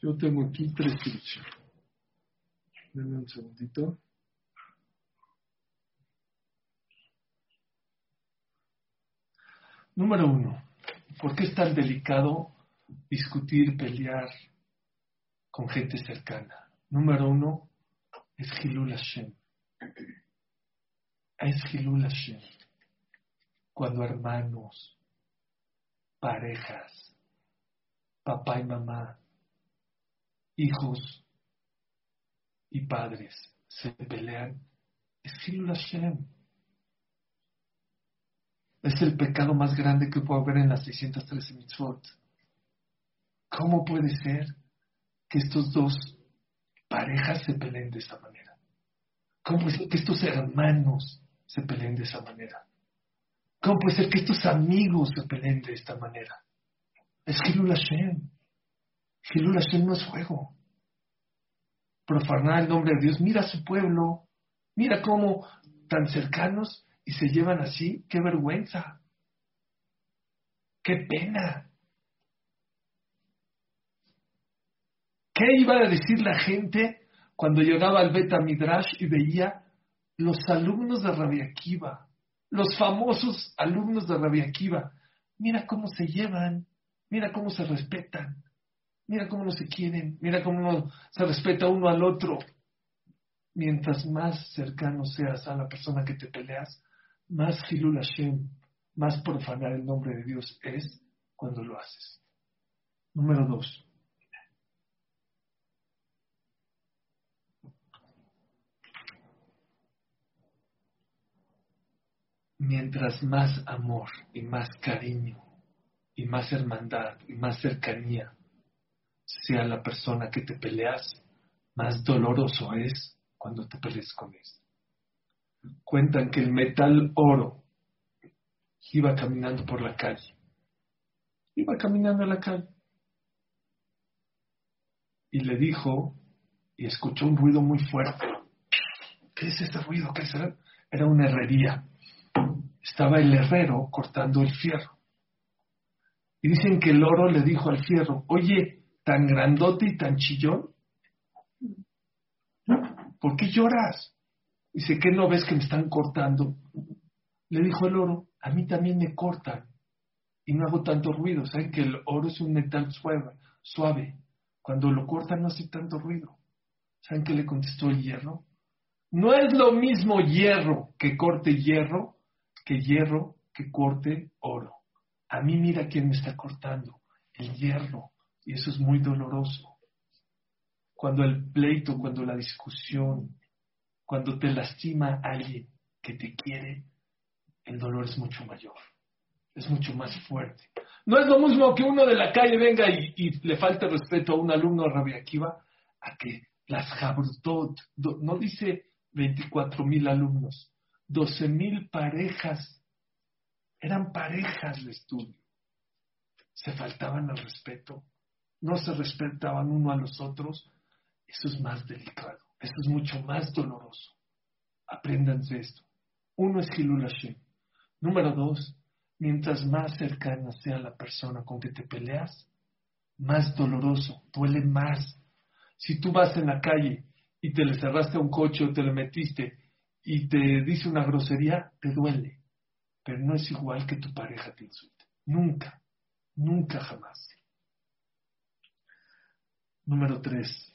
Yo tengo aquí tres tips. Denme un segundito. Número uno, ¿por qué es tan delicado discutir, pelear con gente cercana? Número uno, es Hilul Hashem. Es Hilul Hashem. Cuando hermanos, parejas, papá y mamá, hijos y padres se pelean, es Hashem. Es el pecado más grande que puedo haber en las 613 mitzvot. ¿Cómo puede ser que estos dos parejas se peleen de esa manera? ¿Cómo puede ser que estos hermanos se peleen de esa manera? ¿Cómo puede ser que estos amigos se peleen de esta manera? Es Hilul Hashem. Hilul Hashem no es juego. Profanar el nombre de Dios. Mira a su pueblo. Mira cómo tan cercanos y se llevan así. ¡Qué vergüenza! ¡Qué pena! ¿Qué iba a decir la gente cuando llegaba al Beta Midrash y veía los alumnos de Rabbi Akiva, los famosos alumnos de Rabbi Akiva? Mira cómo se llevan, mira cómo se respetan. Mira cómo no se quieren, mira cómo no se respeta uno al otro. Mientras más cercano seas a la persona que te peleas, más Hilul Hashem, más profanar el nombre de Dios es cuando lo haces. Número dos. Mientras más amor y más cariño y más hermandad y más cercanía sea la persona que te peleas, más doloroso es cuando te pelees con él. Cuentan que el metal oro iba caminando por la calle. Iba caminando en la calle. Y le dijo, y escuchó un ruido muy fuerte. ¿Qué es ese ruido? ¿Qué es? Era una herrería. Estaba el herrero cortando el fierro. Y dicen que el oro le dijo al fierro, oye, tan grandote y tan chillón? ¿Por qué lloras? Dice, ¿qué no ves que me están cortando? Le dijo el oro, a mí también me cortan y no hago tanto ruido. ¿Saben que el oro es un metal suave? suave. Cuando lo cortan no hace tanto ruido. ¿Saben qué le contestó el hierro? No es lo mismo hierro que corte hierro que hierro que corte oro. A mí mira quién me está cortando, el hierro. Y eso es muy doloroso. Cuando el pleito, cuando la discusión, cuando te lastima alguien que te quiere, el dolor es mucho mayor, es mucho más fuerte. No es lo mismo que uno de la calle venga y, le falte respeto a un alumno de Rabia Akiva, a que las Jabrutot, no dice 24 mil alumnos, 12 mil parejas, eran parejas de estudio, se faltaban al respeto, no se respetaban uno a los otros, eso es más delicado, eso es mucho más doloroso. Apréndanse esto. Uno es Hilul Hashem. Número dos, mientras más cercana sea la persona con que te peleas, más doloroso, duele más. Si tú vas en la calle y te le cerraste a un coche o te le metiste y te dice una grosería, te duele. Pero no es igual que tu pareja te insulte. Nunca, nunca jamás. Número tres.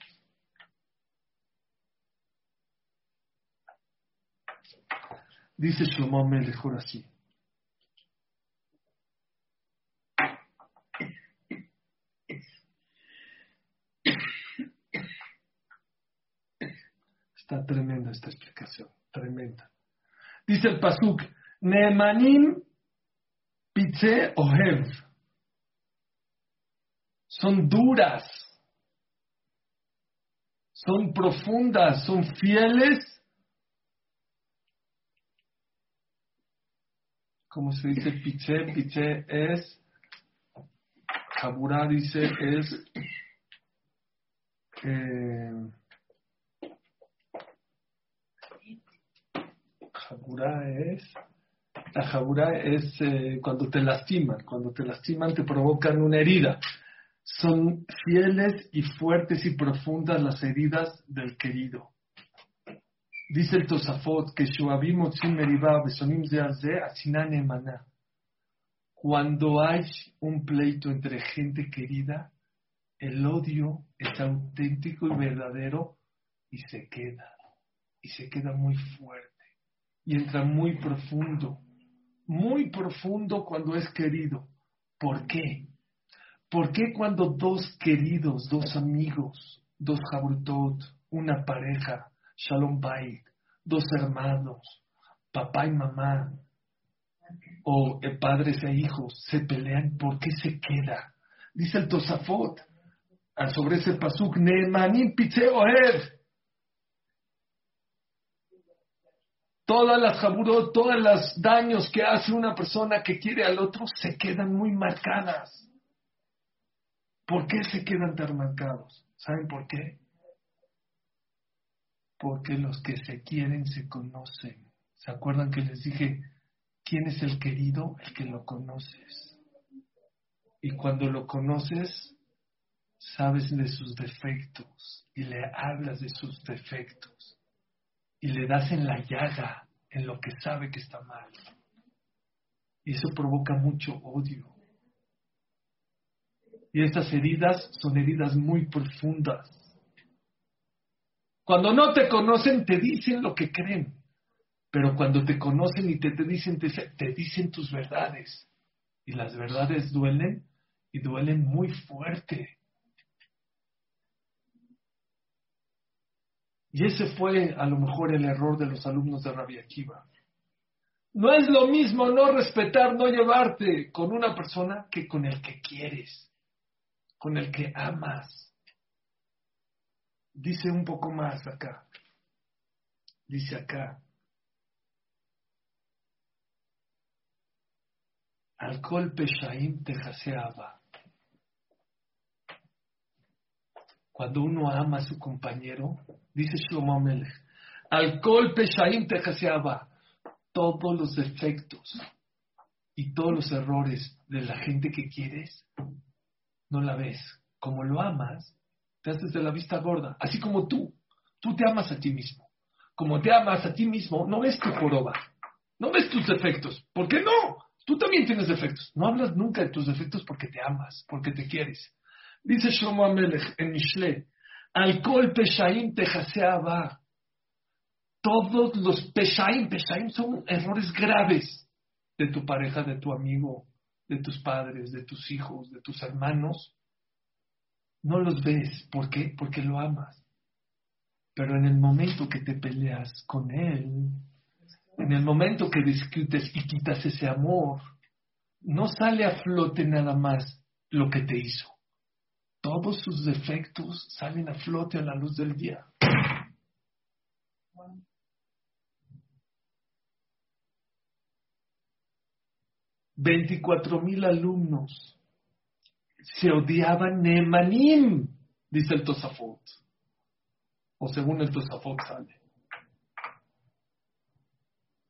Dice Shlomo mejor así. Está tremenda esta explicación, tremenda. Dice el Pasuk, Neemanim Pitze Ohev. Son duras son profundas, son fieles. ¿Cómo se dice piche? Piche es, Jaburá dice es, eh, Jabura es, la jabura es eh, cuando te lastiman, cuando te lastiman te provocan una herida. Son fieles y fuertes y profundas las heridas del querido. Dice el Tosafot que cuando hay un pleito entre gente querida, el odio es auténtico y verdadero y se queda, y se queda muy fuerte y entra muy profundo, muy profundo cuando es querido. ¿Por qué? ¿Por qué cuando dos queridos, dos amigos, dos jabrutot, una pareja, shalom bait, dos hermanos, papá y mamá, o padres e hijos, se pelean, ¿por qué se queda? Dice el Tosafot, sobre ese pasuk, Neemanim Oher, todas las jaburot, todos los daños que hace una persona que quiere al otro se quedan muy marcadas. ¿Por qué se quedan tan marcados? ¿Saben por qué? Porque los que se quieren se conocen. ¿Se acuerdan que les dije, quién es el querido? El que lo conoces. Y cuando lo conoces, sabes de sus defectos y le hablas de sus defectos y le das en la llaga, en lo que sabe que está mal. Y eso provoca mucho odio. Y estas heridas son heridas muy profundas. Cuando no te conocen, te dicen lo que creen. Pero cuando te conocen y te, te dicen, te, te dicen tus verdades. Y las verdades duelen y duelen muy fuerte. Y ese fue a lo mejor el error de los alumnos de Rabbi Akiva. No es lo mismo no respetar, no llevarte con una persona que con el que quieres, con el que amas. Dice un poco más acá. Dice acá. Alcohol peshaim tejaseaba. Cuando uno ama a su compañero, dice Shlomo Melech, alcohol peshaim tejaseaba, todos los defectos y todos los errores de la gente que quieres, no la ves. Como lo amas, te haces de la vista gorda, así como tú. Tú te amas a ti mismo. Como te amas a ti mismo, no ves tu joroba, no ves tus defectos. ¿Por qué no? Tú también tienes defectos. No hablas nunca de tus defectos porque te amas, porque te quieres. Dice Shlomo Amelech en Mishle, alcohol peshaim tejaseaba. Todos los peshaim, peshaim son errores graves de tu pareja, de tu amigo, de tus padres, de tus hijos, de tus hermanos. No los ves. ¿Por qué? Porque lo amas. Pero en el momento que te peleas con él, en el momento que discutes y quitas ese amor, no sale a flote nada más lo que te hizo todos sus defectos salen a flote a la luz del día. Veinticuatro mil alumnos se odiaban Nemanim, dice el Tosafot. O según el Tosafot sale.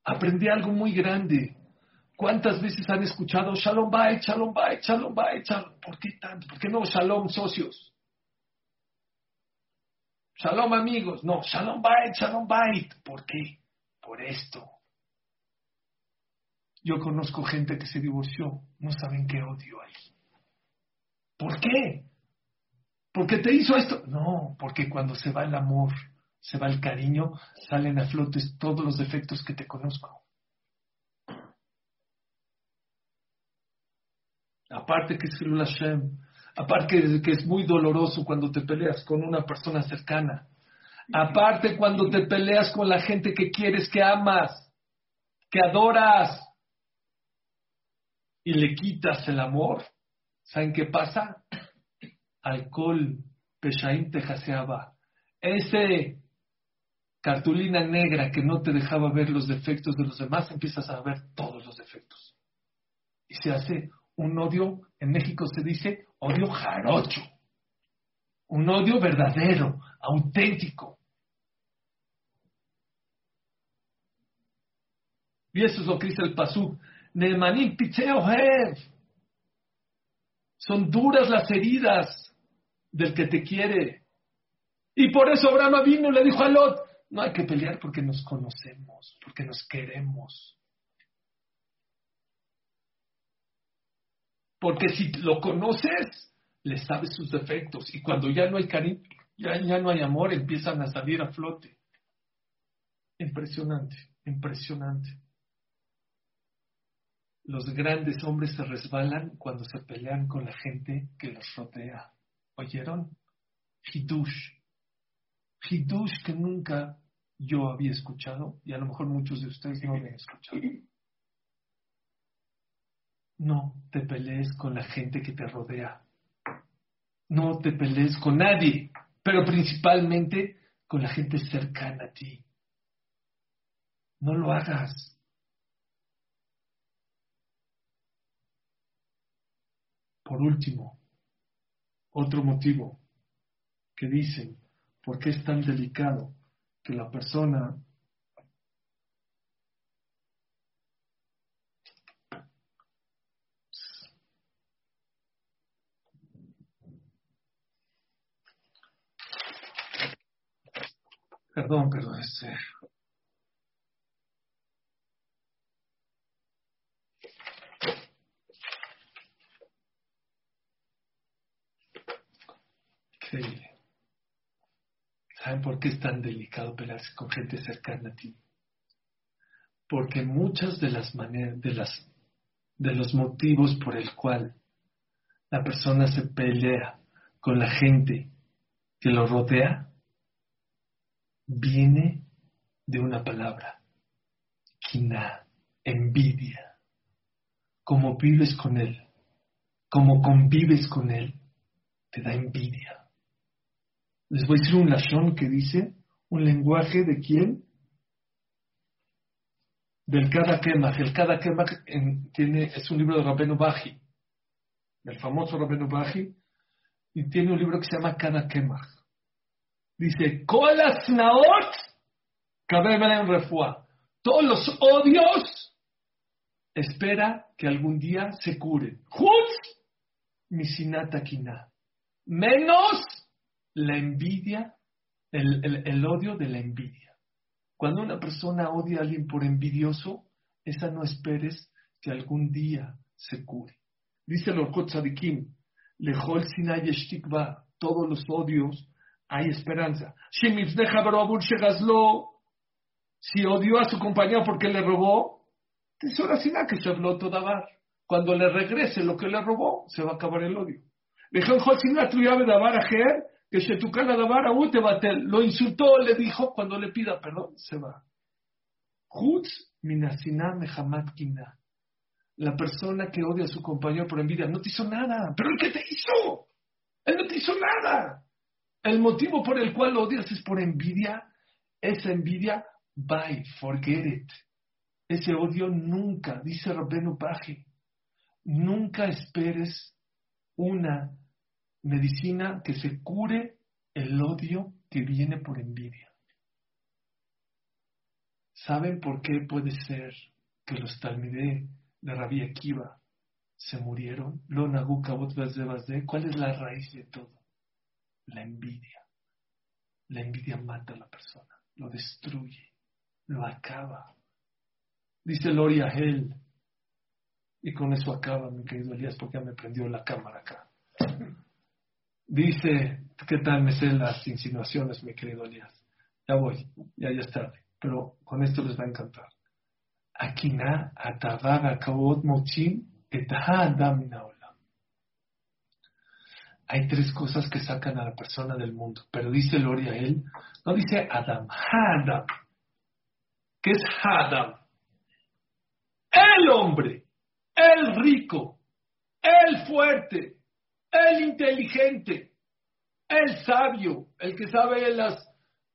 Aprendí algo muy grande. ¿Cuántas veces han escuchado Shalom Bait, Shalom Bait, Shalom Bait, Shalom? ¿Por qué tanto? ¿Por qué no Shalom socios? Shalom amigos, no, Shalom Bait, Shalom Bait. ¿Por qué? Por esto. Yo conozco gente que se divorció, no saben qué odio hay. ¿Por qué? ¿Porque te hizo esto? No, porque cuando se va el amor, se va el cariño, salen a flote todos los defectos que te conozco. aparte que es Hashem, aparte que es muy doloroso cuando te peleas con una persona cercana, aparte cuando te peleas con la gente que quieres, que amas, que adoras, y le quitas el amor, ¿saben qué pasa? Alcohol, Peshaim Tejaseaba, ese cartulina negra que no te dejaba ver los defectos de los demás, empiezas a ver todos los defectos. Y se hace un odio, en México se dice odio jarocho, un odio verdadero, auténtico. Y eso es lo que dice el Pasú. Neemanim Son duras las heridas del que te quiere. Y por eso Abraham vino y le dijo a Lot, no hay que pelear porque nos conocemos, porque nos queremos. Porque si lo conoces, le sabes sus defectos. Y cuando ya no hay cariño, ya, ya no hay amor, empiezan a salir a flote. Impresionante, impresionante. Los grandes hombres se resbalan cuando se pelean con la gente que los rodea. ¿Oyeron? Hidush. Hidush que nunca yo había escuchado y a lo mejor muchos de ustedes no habían escuchado. No te pelees con la gente que te rodea. No te pelees con nadie, pero principalmente con la gente cercana a ti. No lo hagas. Último, otro motivo que dicen, ¿por qué es tan delicado que la persona Perdón, perdón, este. ¿Saben por qué es tan delicado pelearse con gente cercana a ti? Porque muchas de las maneras, de de los motivos por el cual la persona se pelea con la gente que lo rodea viene de una palabra, quina, envidia. Como vives con él, como convives con él, te da envidia. Les voy a decir un lashon que dice un lenguaje de quién? Del cada Kemach. El cada Kemach tiene, es un libro de Rabenu Baji, el famoso Rabenu Baji, y tiene un libro que se llama Cada Kemach. Dice, Kolas Naot en Refua. Todos los odios espera que algún día se curen. Menos la envidia, el, odio de la envidia. Cuando una persona odia a alguien por envidioso, esa no esperes que algún día se cure. Dice el Orkot Lejol Sinay todos los odios hay esperanza. Si odió a su compañero porque le robó, que se habló toda Cuando le regrese lo que le robó, se va a acabar el odio. Que Shetukana Davara batel lo insultó, le dijo, cuando le pida perdón, se va. Hutz minasina mehamat kina. La persona que odia a su compañero por envidia no te hizo nada. ¿Pero el que te hizo? Él no te hizo nada. El motivo por el cual lo odias es por envidia. Esa envidia, bye, forget it. Ese odio nunca, dice Rabenu Paje, nunca esperes una medicina que se cure el odio que viene por envidia. ¿Saben por qué puede ser que los talmidé de Rabbi Akiva se murieron? Lo ¿Cuál es la raíz de todo? La envidia. La envidia mata a la persona, lo destruye, lo acaba. Dice Loria Hell, y con eso acaba, mi querido Elías, porque ya me prendió la cámara acá. Dice, ¿qué tal me sé las insinuaciones, mi querido Elías? Ya voy, ya ya es tarde, pero con esto les va a encantar. Akina kavod mochim Hay tres cosas que sacan a la persona del mundo, pero dice Loria él, no dice Adam, Hadam. ¿Qué es Hadam? El hombre, el rico, el fuerte, el inteligente, el sabio, el que sabe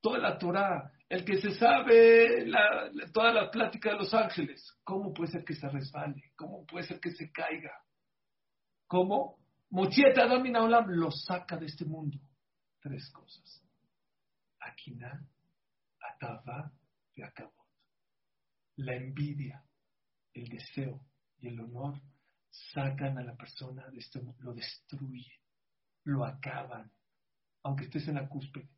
toda la Torah, el que se sabe toda la plática de los ángeles, ¿cómo puede ser que se resbale? ¿Cómo puede ser que se caiga? ¿Cómo? Mochieta Domina Olam lo saca de este mundo. Tres cosas. Aquina, Atava y Acabot. La envidia, el deseo y el honor sacan a la persona de este mundo, lo destruyen, lo acaban, aunque estés en la cúspide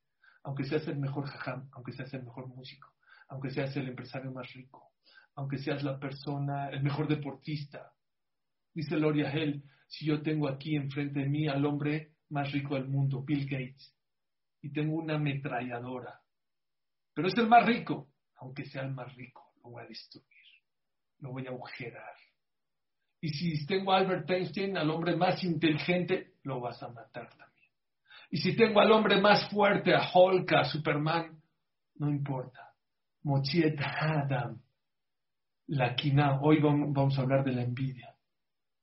aunque seas el mejor jajam, aunque seas el mejor músico, aunque seas el empresario más rico, aunque seas la persona, el mejor deportista. Dice Loria Hell, si yo tengo aquí enfrente de mí al hombre más rico del mundo, Bill Gates, y tengo una ametralladora, pero es el más rico, aunque sea el más rico, lo voy a destruir, lo voy a agujerar. Y si tengo a Albert Einstein, al hombre más inteligente, lo vas a matar y si tengo al hombre más fuerte, a Hulk, a Superman, no importa. Mochiet Adam, la quina. Hoy vamos a hablar de la envidia.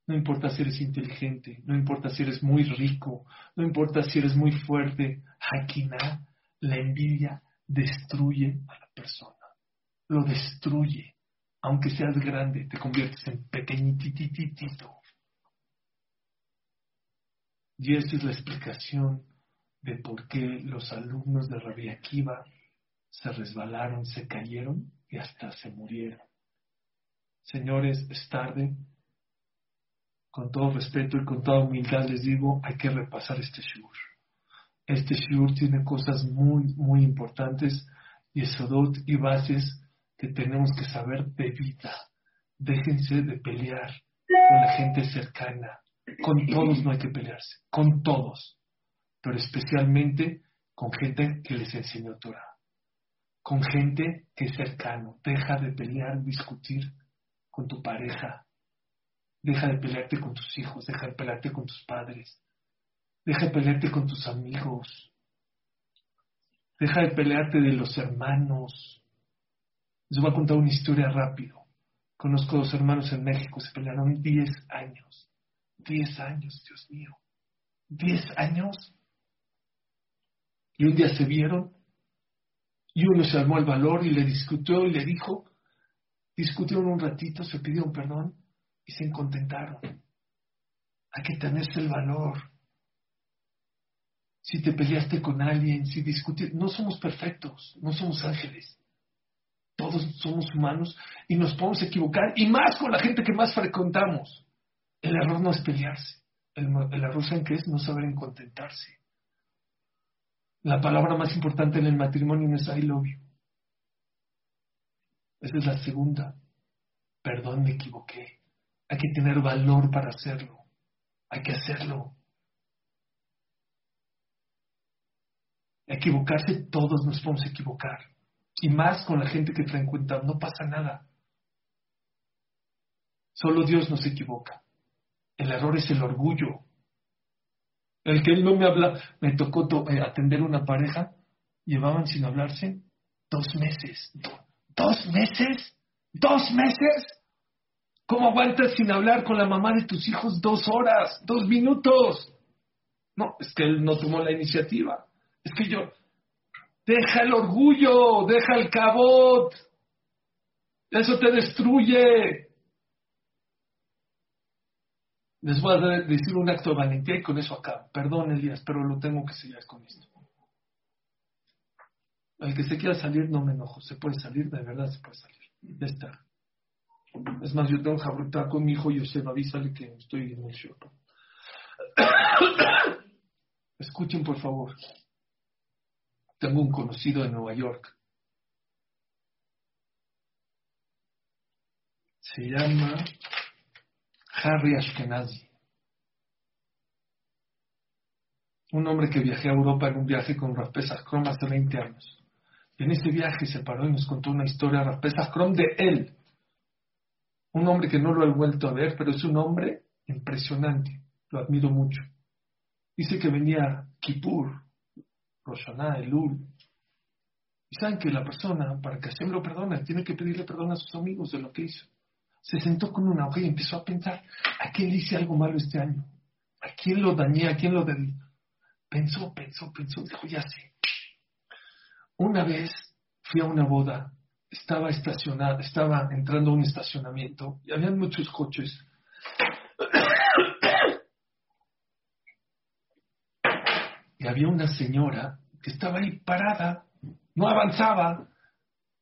No importa si eres inteligente, no importa si eres muy rico, no importa si eres muy fuerte. Hakina, la envidia destruye a la persona. Lo destruye. Aunque seas grande, te conviertes en pequeñitititito. Y esa es la explicación de por qué los alumnos de Rabbi Akiva se resbalaron, se cayeron y hasta se murieron. Señores, es tarde. Con todo respeto y con toda humildad les digo, hay que repasar este shiur. Este shiur tiene cosas muy, muy importantes y esodot y bases que tenemos que saber de vida. Déjense de pelear con la gente cercana. Con todos no hay que pelearse, con todos pero especialmente con gente que les enseñó Torah, con gente que es cercano. Deja de pelear, discutir con tu pareja, deja de pelearte con tus hijos, deja de pelearte con tus padres, deja de pelearte con tus amigos, deja de pelearte de los hermanos. Les voy a contar una historia rápido. Conozco dos hermanos en México, se pelearon 10 años. 10 años, Dios mío. 10 años y un día se vieron y uno se armó el valor y le discutió y le dijo, discutieron un ratito, se pidieron perdón y se contentaron. Hay que tenerse el valor. Si te peleaste con alguien, si discutiste, no somos perfectos, no somos ángeles. Todos somos humanos y nos podemos equivocar, y más con la gente que más frecuentamos. El error no es pelearse, el, error en que es no saber contentarse. La palabra más importante en el matrimonio no es I love you. Esa es la segunda. Perdón, me equivoqué. Hay que tener valor para hacerlo. Hay que hacerlo. Equivocarse, todos nos podemos equivocar. Y más con la gente que frecuenta, no pasa nada. Solo Dios nos equivoca. El error es el orgullo. El que él no me habla, me tocó eh, atender una pareja, llevaban sin hablarse dos meses. ¿Dos meses? ¿Dos meses? ¿Cómo aguantas sin hablar con la mamá de tus hijos dos horas, dos minutos? No, es que él no tomó la iniciativa. Es que yo, deja el orgullo, deja el cabot. Eso te destruye. Les voy a decir un acto de valentía y con eso acabo. Perdón, Elías, pero lo tengo que sellar con esto. El que se quiera salir, no me enojo. Se puede salir, de verdad se puede salir. Ya está. Es más, yo tengo que con mi hijo Yosef, avísale que estoy en el show. Escuchen, por favor. Tengo un conocido en Nueva York. Se llama Harry Ashkenazi. Un hombre que viajé a Europa en un viaje con Rav Pesach Krom hace 20 años. Y en ese viaje se paró y nos contó una historia Rav Pesach Krom de él. Un hombre que no lo he vuelto a ver, pero es un hombre impresionante. Lo admiro mucho. Dice que venía Kippur, Roshaná, Elul. Y saben que la persona, para que Hashem lo perdone, tiene que pedirle perdón a sus amigos de lo que hizo se sentó con una hoja y empezó a pensar, ¿a quién hice algo malo este año? ¿A quién lo dañé? ¿A quién lo dañé? Pensó, pensó, pensó, dijo, ya sé. Una vez fui a una boda, estaba estacionada, estaba entrando a un estacionamiento y había muchos coches. Y había una señora que estaba ahí parada, no avanzaba,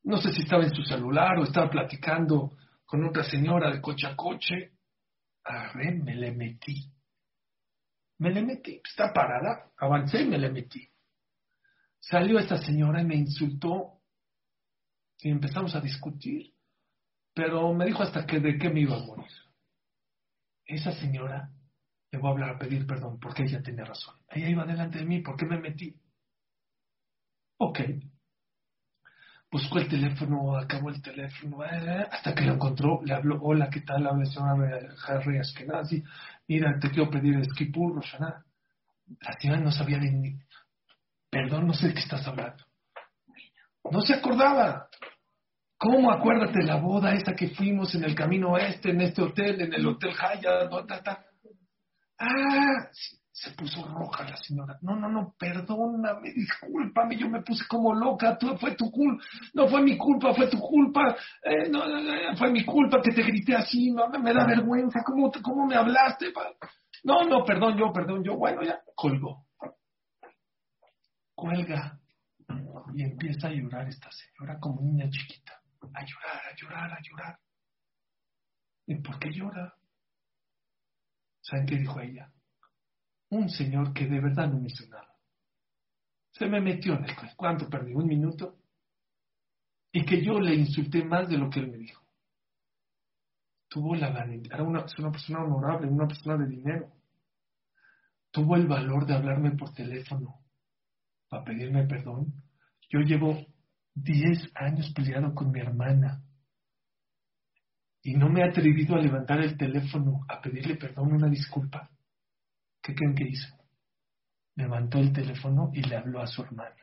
no sé si estaba en su celular o estaba platicando con otra señora de coche a coche. Agarré, me le metí. Me le metí, está parada, avancé y me le metí. Salió esta señora y me insultó y empezamos a discutir, pero me dijo hasta que de qué me iba a morir. Esa señora, le voy a hablar a pedir perdón porque ella tenía razón. Ella iba delante de mí, ¿por qué me metí? Ok. Buscó el teléfono, acabó el teléfono, eh, hasta que lo encontró, le habló, hola, ¿qué tal? Habla señora Harry Askenazi, mira, te quiero pedir Esquipur, Roshana. La señora no sabía ni, perdón, no sé de qué estás hablando. No se acordaba. ¿Cómo acuérdate la boda esa que fuimos en el camino este, en este hotel, en el Hotel Haya? No, Ah, se puso roja la señora. No, no, no, perdóname, discúlpame, yo me puse como loca, tú, fue tu culpa, no fue mi culpa, fue tu culpa, eh, no, fue mi culpa que te grité así, no, me da vergüenza, ¿cómo, cómo me hablaste? No, no, perdón yo, perdón yo, bueno, ya, colgó. Cuelga y empieza a llorar esta señora como niña chiquita a llorar, a llorar, a llorar. ¿Y por qué llora? ¿Saben qué dijo ella? Un señor que de verdad no me hizo nada. Se me metió en el ¿Cuánto perdí? ¿Un minuto? Y que yo le insulté más de lo que él me dijo. Tuvo la valentía. Era una, una persona honorable, una persona de dinero. Tuvo el valor de hablarme por teléfono para pedirme perdón. Yo llevo Diez años peleado con mi hermana y no me he atrevido a levantar el teléfono a pedirle perdón, una disculpa. ¿Qué creen que hizo? Levantó el teléfono y le habló a su hermana.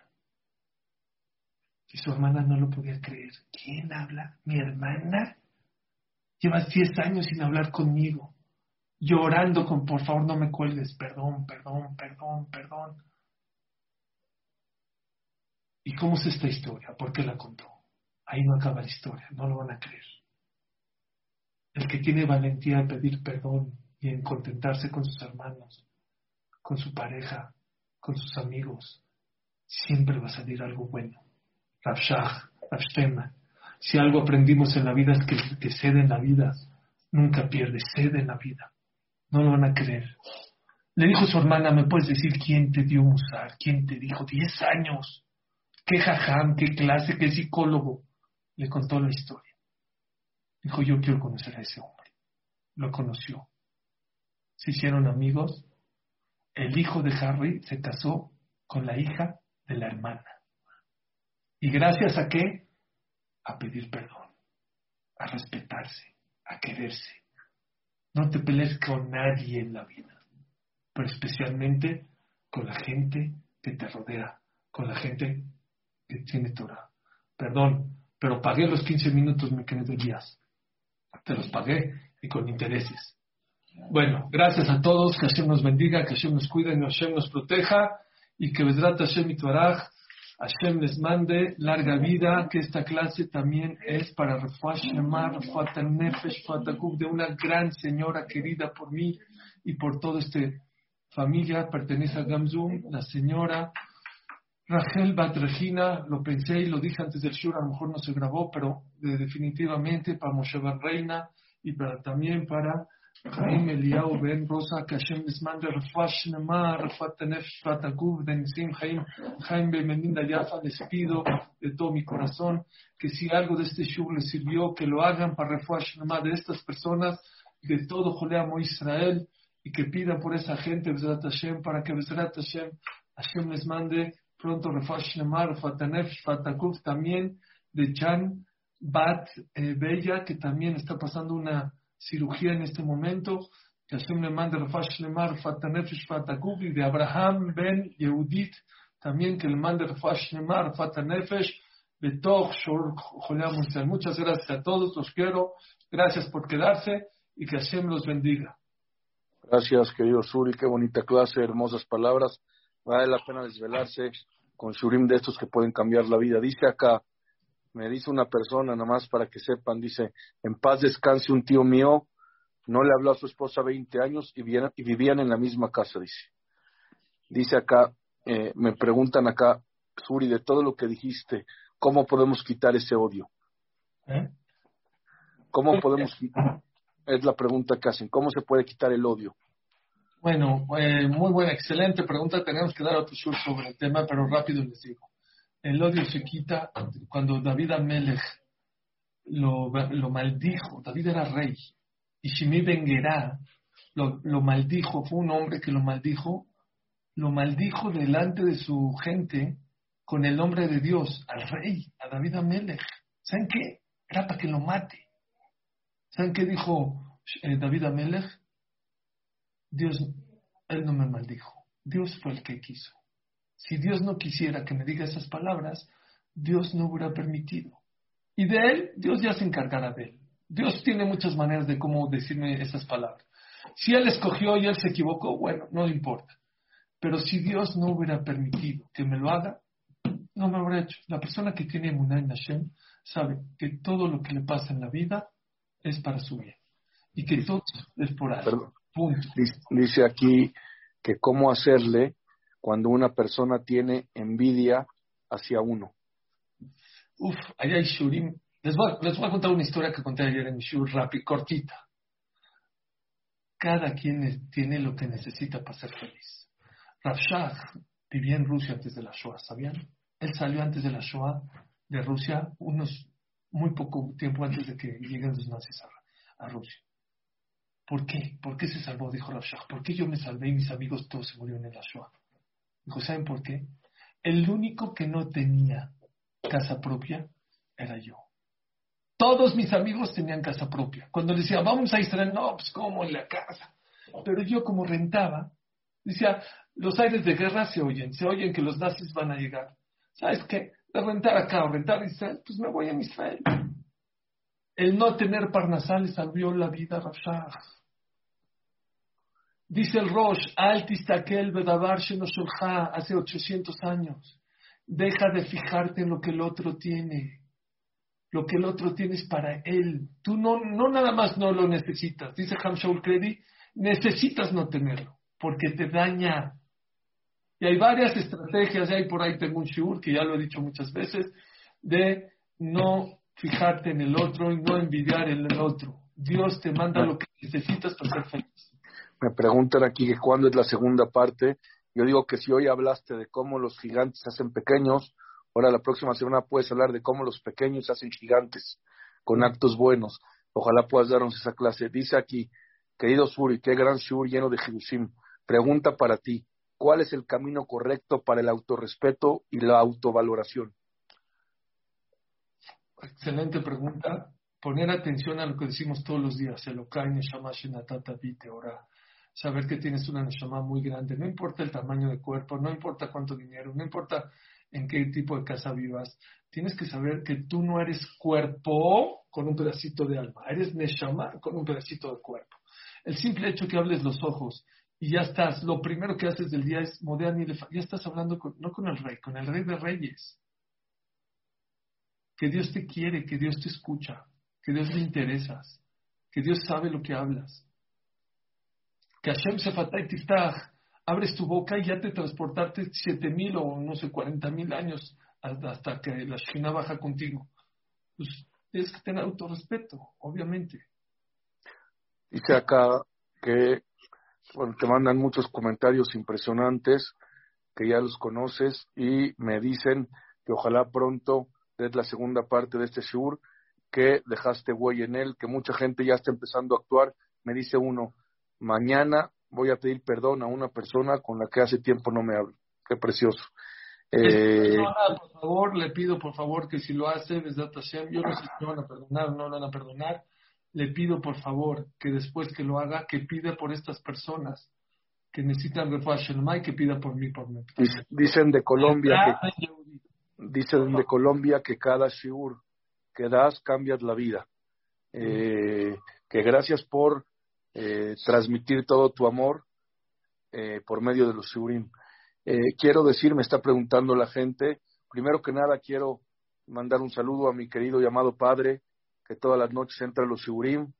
Y su hermana no lo podía creer. ¿Quién habla? ¿Mi hermana? Llevas diez años sin hablar conmigo, llorando con por favor no me cuelgues, perdón, perdón, perdón, perdón. ¿Y cómo es esta historia? ¿Por qué la contó? Ahí no acaba la historia, no lo van a creer. El que tiene valentía en pedir perdón y en contentarse con sus hermanos, con su pareja, con sus amigos, siempre va a salir algo bueno. Rabshah, Rabshtema. Si algo aprendimos en la vida es que cede en la vida nunca pierde, cede en la vida. No lo van a creer. Le dijo su hermana, ¿me puedes decir quién te dio musar? ¿Quién te dijo? Diez años qué jajam, qué clase, qué psicólogo. Le contó la historia. Dijo, yo quiero conocer a ese hombre. Lo conoció. Se hicieron amigos. El hijo de Harry se casó con la hija de la hermana. ¿Y gracias a qué? A pedir perdón, a respetarse, a quererse. No te pelees con nadie en la vida, pero especialmente con la gente que te rodea, con la gente que tiene Torah. Perdón, pero pagué los 15 minutos, mi querido Díaz. Te los pagué y con intereses. Bueno, gracias a todos, que Hashem nos bendiga, que Hashem nos cuide, que Hashem nos proteja y que Vedrat Hashem y Torah, Hashem les mande larga vida, que esta clase también es para Refuah Shemar, Nefesh, de una gran señora querida por mí y por toda esta familia, pertenece a Gamzum, la señora Rachel Bat Regina, lo pensé y lo dije antes del Shur, a lo mejor no se grabó, pero definitivamente para Moshe Ben Reina y para, también para Jaim Eliyahu Ben Rosa, que Hashem les mande Refash Nema, Refat Tenef, Fatagub, Denizim, Jaim, Jaim Bemeninda Yafa, les pido de todo mi corazón que si algo de este Shur les sirvió, que lo hagan para Refash Nema de estas personas, de todo Joleamo Israel, y que pidan por esa gente, Bezrat Hashem, para que Bezrat Hashem, Hashem les mande pronto Refash Nemar, Fatanef, Fatakuf, también de Chan Bat eh, Bella, que también está pasando una cirugía en este momento, que Hashem le manda Refash Nemar, Fatanef, Fatakuf, y de Abraham Ben Yehudit, también que le mande Refash Nemar, Fatanefesh, Betoch, Shor, Muchas gracias a todos, los quiero, gracias por quedarse y que Hashem los bendiga. Gracias, querido Suri, qué bonita clase, hermosas palabras. Vale la pena desvelarse con shurim de estos que pueden cambiar la vida. Dice acá, me dice una persona, nada más para que sepan, dice, en paz descanse un tío mío, no le habló a su esposa 20 años y, y vivían en la misma casa, dice. Dice acá, eh, me preguntan acá, Suri, de todo lo que dijiste, ¿cómo podemos quitar ese odio? ¿Eh? ¿Cómo podemos? Es la pregunta que hacen, ¿cómo se puede quitar el odio? Bueno, eh, muy buena, excelente pregunta. Tenemos que dar otro sur sobre el tema, pero rápido les digo. El odio se quita cuando David Amelech lo, lo maldijo. David era rey. Y Shimi Benguerá lo, lo maldijo. Fue un hombre que lo maldijo. Lo maldijo delante de su gente con el nombre de Dios, al rey, a David Amelech. ¿Saben qué? Era para que lo mate. ¿Saben qué dijo eh, David Amelech? Dios, él no me maldijo. Dios fue el que quiso. Si Dios no quisiera que me diga esas palabras, Dios no hubiera permitido. Y de él, Dios ya se encargará de él. Dios tiene muchas maneras de cómo decirme esas palabras. Si él escogió y él se equivocó, bueno, no importa. Pero si Dios no hubiera permitido que me lo haga, no me habría hecho. La persona que tiene Emuná en Hashem sabe que todo lo que le pasa en la vida es para su bien. Y que todo es por algo. Dice aquí que cómo hacerle cuando una persona tiene envidia hacia uno. Uf, allá hay shurim. Les voy, les voy a contar una historia que conté ayer en shur rápido, cortita. Cada quien tiene lo que necesita para ser feliz. Rav vivía en Rusia antes de la Shoah, ¿sabían? Él salió antes de la Shoah de Rusia, unos muy poco tiempo antes de que lleguen los nazis a Rusia. ¿Por qué? ¿Por qué se salvó? Dijo Rav ¿Por qué yo me salvé y mis amigos todos se murieron en la Shoah? Dijo, ¿saben por qué? El único que no tenía casa propia era yo. Todos mis amigos tenían casa propia. Cuando decía, vamos a Israel, no, pues ¿cómo en la casa? Pero yo como rentaba, decía, los aires de guerra se oyen, se oyen que los nazis van a llegar. ¿Sabes qué? De rentar acá o rentar Israel, pues me voy a Israel. El no tener Parnasal salvió la vida a Rafshah. Dice el Rosh, Altistakel Bedavar Shenosholha, hace 800 años. Deja de fijarte en lo que el otro tiene. Lo que el otro tiene es para él. Tú no, no nada más no lo necesitas. Dice Hamshaul Kredi, necesitas no tenerlo, porque te daña. Y hay varias estrategias, y hay por ahí tengo un shur, que ya lo he dicho muchas veces, de no fijarte en el otro y no envidiar en el otro. Dios te manda lo que necesitas para ser feliz. Me preguntan aquí que cuándo es la segunda parte. Yo digo que si hoy hablaste de cómo los gigantes hacen pequeños, ahora la próxima semana puedes hablar de cómo los pequeños hacen gigantes con actos buenos. Ojalá puedas darnos esa clase. Dice aquí, querido Suri, qué gran Shur lleno de Jerusalén. Pregunta para ti, ¿cuál es el camino correcto para el autorrespeto y la autovaloración? Excelente pregunta. Poner atención a lo que decimos todos los días. ora saber que tienes una neshama muy grande, no importa el tamaño del cuerpo, no importa cuánto dinero, no importa en qué tipo de casa vivas, tienes que saber que tú no eres cuerpo con un pedacito de alma, eres neshama con un pedacito de cuerpo. El simple hecho que hables los ojos y ya estás, lo primero que haces del día es modean y ya estás hablando no con el rey, con el rey de reyes. Que Dios te quiere, que Dios te escucha, que Dios le interesas, que Dios sabe lo que hablas que Hashem Sefatay Tiftach, abres tu boca y ya te transportaste siete mil o no sé, cuarenta mil años hasta que la Shina baja contigo. Pues tienes que tener autorrespeto, obviamente. Dice acá que te mandan muchos comentarios impresionantes, que ya los conoces, y me dicen que ojalá pronto des la segunda parte de este shur, que dejaste huella en él, que mucha gente ya está empezando a actuar. Me dice uno, mañana voy a pedir perdón a una persona con la que hace tiempo no me hablo. Qué precioso. Eh, por favor, le pido por favor que si lo hace, yo no sé si van a perdonar o no lo van a perdonar, le pido por favor que después que lo haga, que pida por estas personas que necesitan refugio y que pida por mí, por mí. Dicen de Colombia que, dicen de Colombia que cada shiur que das cambias la vida. Eh, que gracias por eh, transmitir todo tu amor eh, por medio de los shurim. Eh, quiero decir, me está preguntando la gente, primero que nada quiero mandar un saludo a mi querido llamado padre, que todas las noches entra a los Sigurim.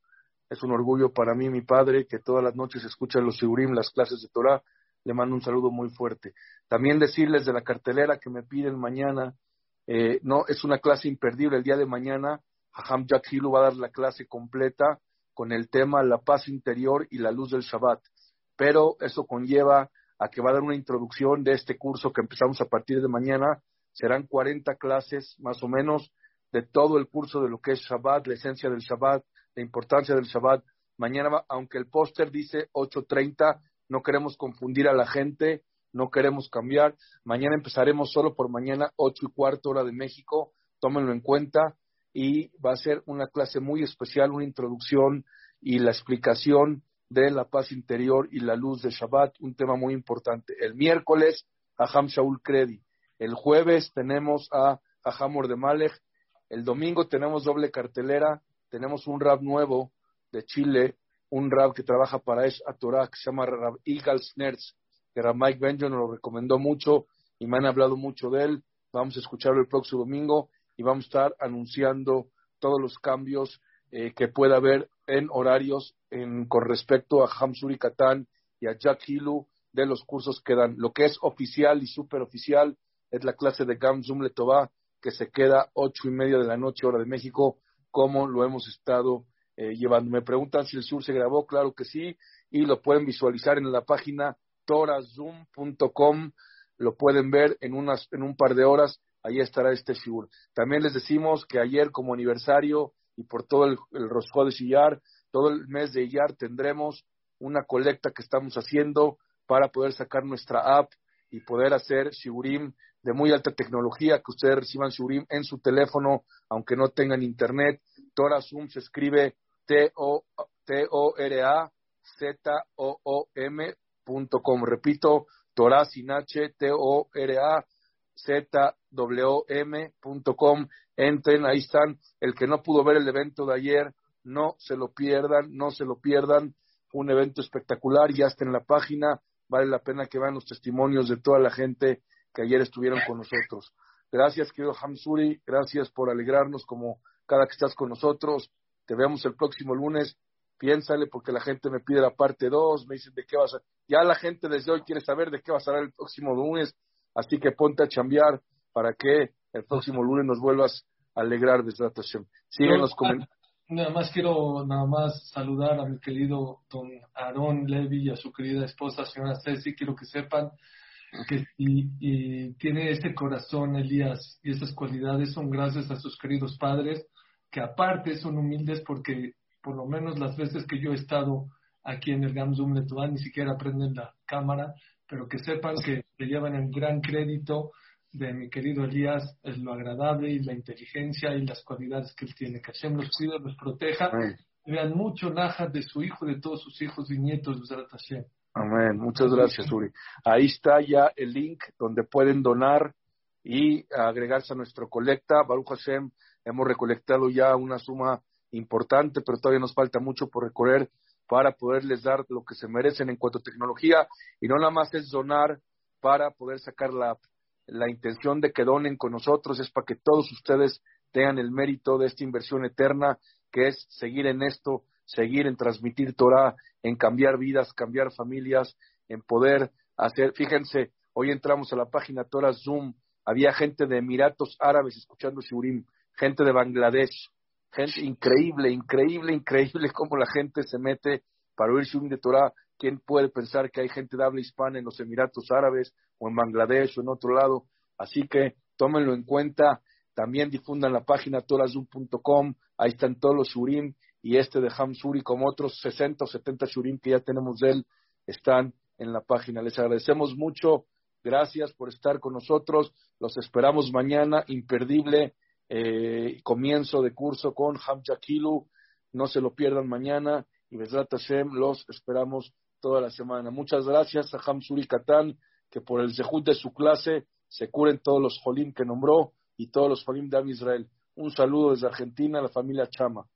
Es un orgullo para mí, mi padre, que todas las noches escucha los Sigurim, las clases de Torah. Le mando un saludo muy fuerte. También decirles de la cartelera que me piden mañana, eh, no, es una clase imperdible el día de mañana. Haham Hilu va a dar la clase completa con el tema La paz interior y la luz del Shabbat. Pero eso conlleva a que va a dar una introducción de este curso que empezamos a partir de mañana. Serán 40 clases más o menos de todo el curso de lo que es Shabbat, la esencia del Shabbat, la importancia del Shabbat. Mañana, aunque el póster dice 8.30, no queremos confundir a la gente, no queremos cambiar. Mañana empezaremos solo por mañana, 8 y cuarto hora de México, tómenlo en cuenta. Y va a ser una clase muy especial, una introducción y la explicación de la paz interior y la luz de Shabbat, un tema muy importante. El miércoles, a Ham Shaul Kredi. El jueves tenemos a Hamor de Malech. El domingo tenemos doble cartelera. Tenemos un rap nuevo de Chile, un rap que trabaja para Es Torah, que se llama Rab Igal Snerz, que Rab Mike Benjamin lo recomendó mucho y me han hablado mucho de él. Vamos a escucharlo el próximo domingo y vamos a estar anunciando todos los cambios eh, que pueda haber en horarios con respecto a Hamsuri Katan y a Jack Hilu de los cursos que dan. Lo que es oficial y super oficial es la clase de Gamzum Letová que se queda ocho y media de la noche hora de México, como lo hemos estado eh, llevando. Me preguntan si el sur se grabó, claro que sí, y lo pueden visualizar en la página torazoom.com, lo pueden ver en, unas, en un par de horas, ahí estará este sur. También les decimos que ayer como aniversario y por todo el, el de Sillar, todo el mes de Iyar tendremos una colecta que estamos haciendo para poder sacar nuestra app y poder hacer Shurim de muy alta tecnología, que ustedes reciban Shurim en su teléfono, aunque no tengan internet. Torah Zoom se escribe T-O-R-A-Z-O-O-M.com. Repito, Torah sin H, T-O-R-A, Z-W-M.com. Entren, ahí están. El que no pudo ver el evento de ayer, no se lo pierdan, no se lo pierdan. Fue un evento espectacular, ya está en la página. Vale la pena que vean los testimonios de toda la gente que ayer estuvieron con nosotros. Gracias, querido Hamsuri, gracias por alegrarnos como cada que estás con nosotros. Te vemos el próximo lunes. Piénsale, porque la gente me pide la parte 2, me dicen de qué vas a. Ya la gente desde hoy quiere saber de qué vas a hablar el próximo lunes, así que ponte a chambear para que el próximo lunes nos vuelvas a alegrar desde la Sigan los comentarios. Nada más quiero nada más saludar a mi querido don Aarón Levy y a su querida esposa, señora Ceci. Quiero que sepan que y, tiene ese corazón, Elías, y esas cualidades son gracias a sus queridos padres, que aparte son humildes porque por lo menos las veces que yo he estado aquí en el Gamzum Letuán ni siquiera prenden la cámara, pero que sepan que le llevan el gran crédito de mi querido Elías es lo agradable y la inteligencia y las cualidades que él tiene. Que Hashem los cuide, los proteja. Vean mucho naja de su hijo, de todos sus hijos y nietos de Hashem. Amén. Muchas gracias, Uri. Ahí está ya el link donde pueden donar y agregarse a nuestro colecta. Baruch Hashem, hemos recolectado ya una suma importante, pero todavía nos falta mucho por recorrer para poderles dar lo que se merecen en cuanto a tecnología. Y no nada más es donar para poder sacar la la intención de que donen con nosotros. Es para que todos ustedes tengan el mérito de esta inversión eterna, que es seguir en esto, seguir en transmitir Torah, en cambiar vidas, cambiar familias, en poder hacer, fíjense, hoy entramos a la página Torah Zoom, había gente de Emiratos Árabes escuchando Shurim, gente de Bangladesh, gente increíble, increíble, increíble cómo la gente se mete para oír Shurim de Torah, ¿Quién puede pensar que hay gente de habla hispana en los Emiratos Árabes o en Bangladesh o en otro lado? Así que tómenlo en cuenta. También difundan la página torazum.com. Ahí están todos los shurim y este de Hamsuri como otros 60 o 70 shurim que ya tenemos de él están en la página. Les agradecemos mucho. Gracias por estar con nosotros. Los esperamos mañana. Imperdible eh, comienzo de curso con Hamjakilu. No se lo pierdan mañana. Y Besrat Hashem los esperamos toda la semana. Muchas gracias a Hamsuri Katán, que por el zehut de su clase se curen todos los jolim que nombró y todos los jolim de Israel. Un saludo desde Argentina a la familia Chama.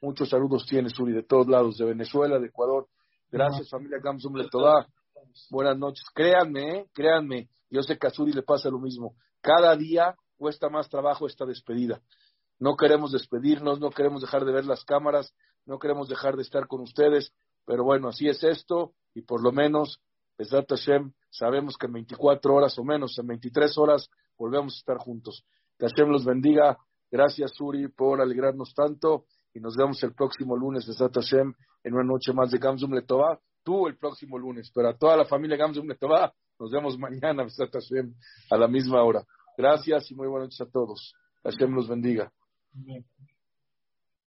Muchos saludos tiene Suri de todos lados, de Venezuela, de Ecuador. Gracias, familia Gamsum Letodá. Buenas noches. Créanme, ¿eh? créanme. Yo sé que a Suri le pasa lo mismo. Cada día cuesta más trabajo esta despedida. No queremos despedirnos, no queremos dejar de ver las cámaras, no queremos dejar de estar con ustedes, pero bueno, así es esto y por lo menos, Besat Hashem, sabemos que en 24 horas o menos, en 23 horas, volvemos a estar juntos. Que Hashem los bendiga. Gracias, Suri, por alegrarnos tanto y nos vemos el próximo lunes, Besat Hashem, en una noche más de Gamzum Letová. Tú el próximo lunes, pero a toda la familia Gamzum Letová, nos vemos mañana, Besat Hashem, a la misma hora. Gracias y muy buenas noches a todos. Hashem los bendiga.